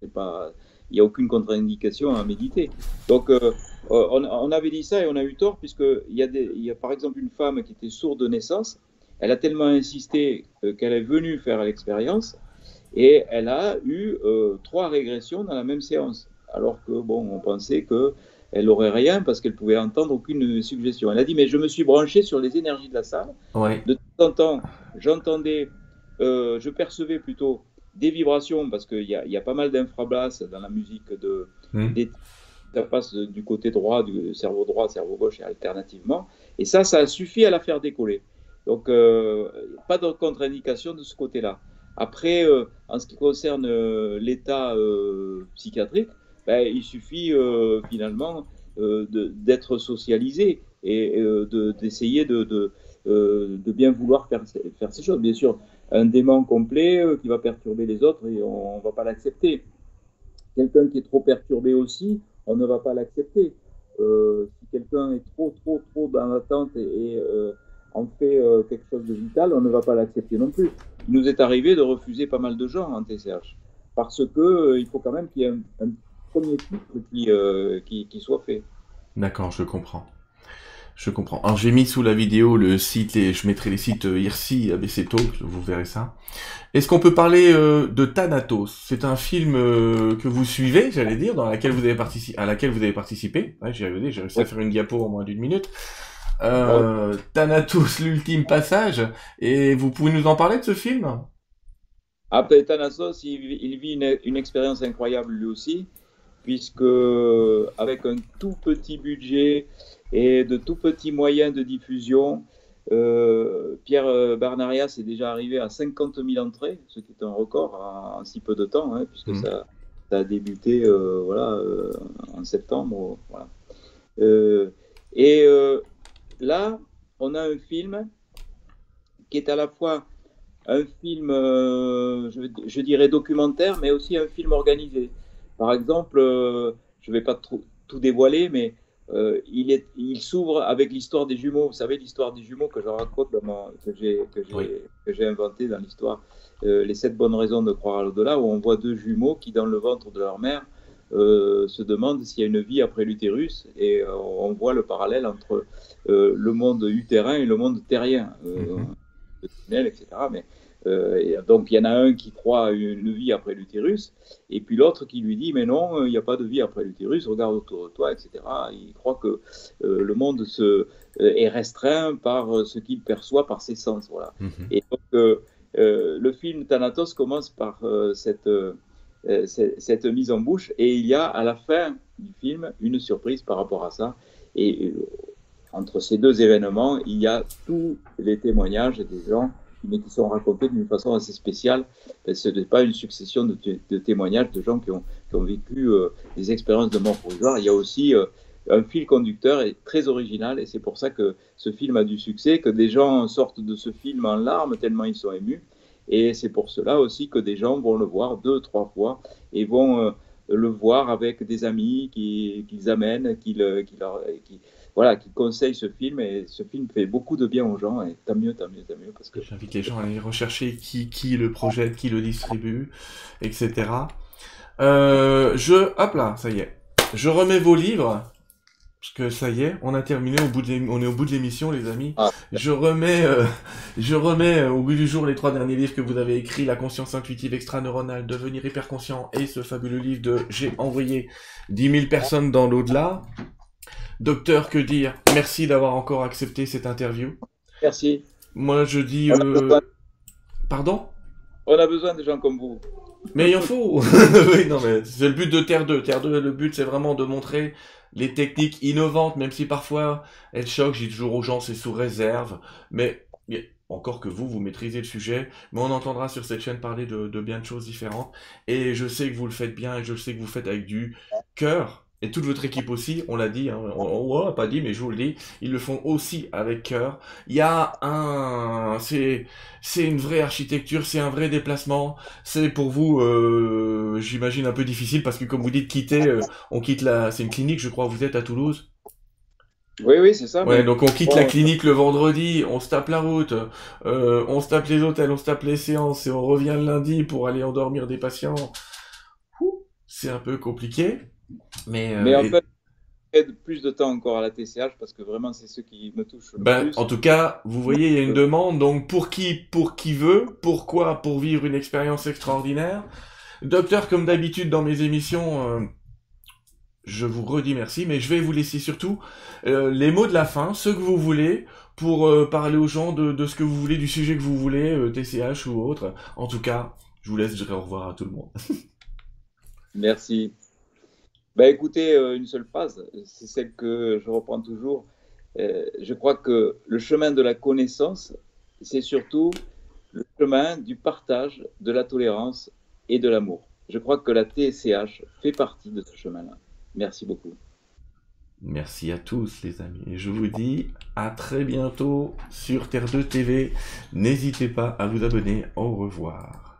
c'est pas. Il n'y a aucune contre-indication à méditer. Donc, on, avait dit ça et on a eu tort, puisqu'il y, a y a par exemple une femme qui était sourde de naissance. Elle a tellement insisté qu'elle est venue faire l'expérience Et elle a eu euh, trois régressions dans la même séance. Alors que, bon, on pensait que elle n'aurait rien parce qu'elle pouvait entendre aucune suggestion. Elle a dit, mais je me suis branché sur les énergies de la salle. De temps en temps, j'entendais, euh, je percevais plutôt des vibrations parce qu'il y, y, a pas mal d'infrablasses dans la musique de, mmh. ça passe du côté droit, du cerveau droit, cerveau gauche et alternativement. Et ça, ça a suffi à la faire décoller. Donc, euh, pas de contre-indication de ce côté-là. Après, euh, en ce qui concerne euh, l'état euh, psychiatrique, ben, il suffit finalement d'être socialisé et d'essayer de, bien vouloir faire, ces choses. Bien sûr, un dément complet qui va perturber les autres, et on ne va pas l'accepter. Quelqu'un qui est trop perturbé aussi, on ne va pas l'accepter. si quelqu'un est trop, trop, trop dans l'attente et en fait quelque chose de vital, on ne va pas l'accepter non plus il nous est arrivé de refuser pas mal de gens en TCH parce que euh, il faut quand même qu'il y ait un, premier titre qui, euh, qui, qui, soit fait. D'accord, je comprends. Je comprends. Alors j'ai mis sous la vidéo le site et je mettrai les sites euh, IRCI, ABC Talk, vous verrez ça. Est-ce qu'on peut parler de Thanatos? C'est un film que vous suivez, j'allais dire, dans laquelle vous avez participé, à laquelle vous avez participé. Ouais, j'ai réussi, j'ai réussi à faire une diapo en moins d'une minute. Euh, Thanatos, l'ultime passage. Et vous pouvez nous en parler de ce film? Après Thanatos, il, vit une, expérience incroyable lui aussi, puisque avec un tout petit budget et de tout petits moyens de diffusion, euh, Pierre Barnarias est déjà arrivé à 50 000 entrées, ce qui est un record en, si peu de temps, hein, puisque mmh. ça, a débuté euh, voilà, euh, en septembre. Voilà. et là, on a un film qui est à la fois un film, euh, je, dirais documentaire, mais aussi un film organisé. Par exemple, euh, je ne vais pas tout dévoiler, mais euh, il, il s'ouvre avec l'histoire des jumeaux. Vous savez, l'histoire des jumeaux que je raconte, dans que j'ai inventé dans l'histoire, Les sept bonnes raisons de croire à l'au-delà, où on voit deux jumeaux qui, dans le ventre de leur mère, euh, se demande s'il y a une vie après l'utérus et euh, on voit le parallèle entre euh, le monde utérin et le monde terrien, mm etc. Mais, donc il y en a un qui croit à une vie après l'utérus et puis l'autre qui lui dit mais non, il n'y a pas de vie après l'utérus, regarde autour de toi, etc. Il croit que le monde se, est restreint par ce qu'il perçoit par ses sens. Voilà. Mhm. Et donc le film Thanatos commence par cette cette mise en bouche. Et il y a à la fin du film une surprise par rapport à ça. Et euh, entre ces deux événements, il y a tous les témoignages des gens mais qui sont racontés d'une façon assez spéciale. Ce n'est pas une succession de, témoignages de gens qui ont, vécu euh, des expériences de mort provisoire. Il y a aussi un fil conducteur très original, et c'est pour ça que ce film a du succès, que des gens sortent de ce film en larmes tellement ils sont émus. Et c'est pour cela aussi que des gens vont le voir deux, trois fois et vont euh, le voir avec des amis qu'ils qui amènent, leur, qui, voilà, qui conseillent ce film. Et ce film fait beaucoup de bien aux gens. Et tant mieux, tant mieux, tant mieux. Parce que... J'invite les gens à aller rechercher qui, qui le projette, qui le distribue, etc. Euh, je, hop là, ça y est. Je remets vos livres parce que ça y est, on a terminé au bout de on est au bout de l'émission, les amis. Ah. Je remets, euh, je remets euh, au bout du jour les trois derniers livres que vous avez écrits, La conscience intuitive extra-neuronale, Devenir hyperconscient et ce fabuleux livre de J'ai envoyé 10 000 personnes dans l'au-delà. Docteur, que dire? Merci d'avoir encore accepté cette interview. Merci. Moi, je dis... Euh... Pardon? On a besoin de gens comme vous. Mais il en faut Oui, non, mais c'est le but de Terre 2. Terre 2, le but, c'est vraiment de montrer les techniques innovantes, même si parfois elles choquent, j'ai toujours aux gens c'est sous réserve, mais encore que vous, vous maîtrisez le sujet, mais on entendra sur cette chaîne parler de, bien de choses différentes, et je sais que vous le faites bien, et je sais que vous le faites avec du cœur, et toute votre équipe aussi, on l'a dit, hein, on, pas dit, mais je vous le dis, ils le font aussi avec cœur. Il y a un, c'est, c'est une vraie architecture, c'est un vrai déplacement. C'est pour vous, euh, j'imagine un peu difficile parce que comme vous dites quitter, euh, on quitte la, c'est une clinique, je crois, vous êtes à Toulouse. Oui, oui, c'est ça. Ouais, donc on quitte la clinique le vendredi, on se tape la route, euh, on se tape les hôtels, on se tape les séances et on revient le lundi pour aller endormir des patients. C'est un peu compliqué. Mais, euh, en fait, plus de temps encore à la TCH parce que vraiment c'est ce qui me touche le ben, plus. En tout cas, vous voyez, il y a une euh, demande. Donc pour qui, pour qui veut, pourquoi, pour vivre une expérience extraordinaire. Docteur, comme d'habitude dans mes émissions, euh, je vous redis merci, mais je vais vous laisser surtout euh, les mots de la fin, ce que vous voulez, pour parler aux gens de, de, ce que vous voulez, du sujet que vous voulez, TCH ou autre. En tout cas, je vous laisse, je dirai au revoir à tout le monde. merci. Ben écoutez, euh, une seule phrase, c'est celle que je reprends toujours. Euh, je crois que le chemin de la connaissance, c'est surtout le chemin du partage, de la tolérance et de l'amour. Je crois que la TSCH fait partie de ce chemin-là. Merci beaucoup. Merci à tous les amis. Et je vous dis à très bientôt sur Terre 2 TV. N'hésitez pas à vous abonner. Au revoir.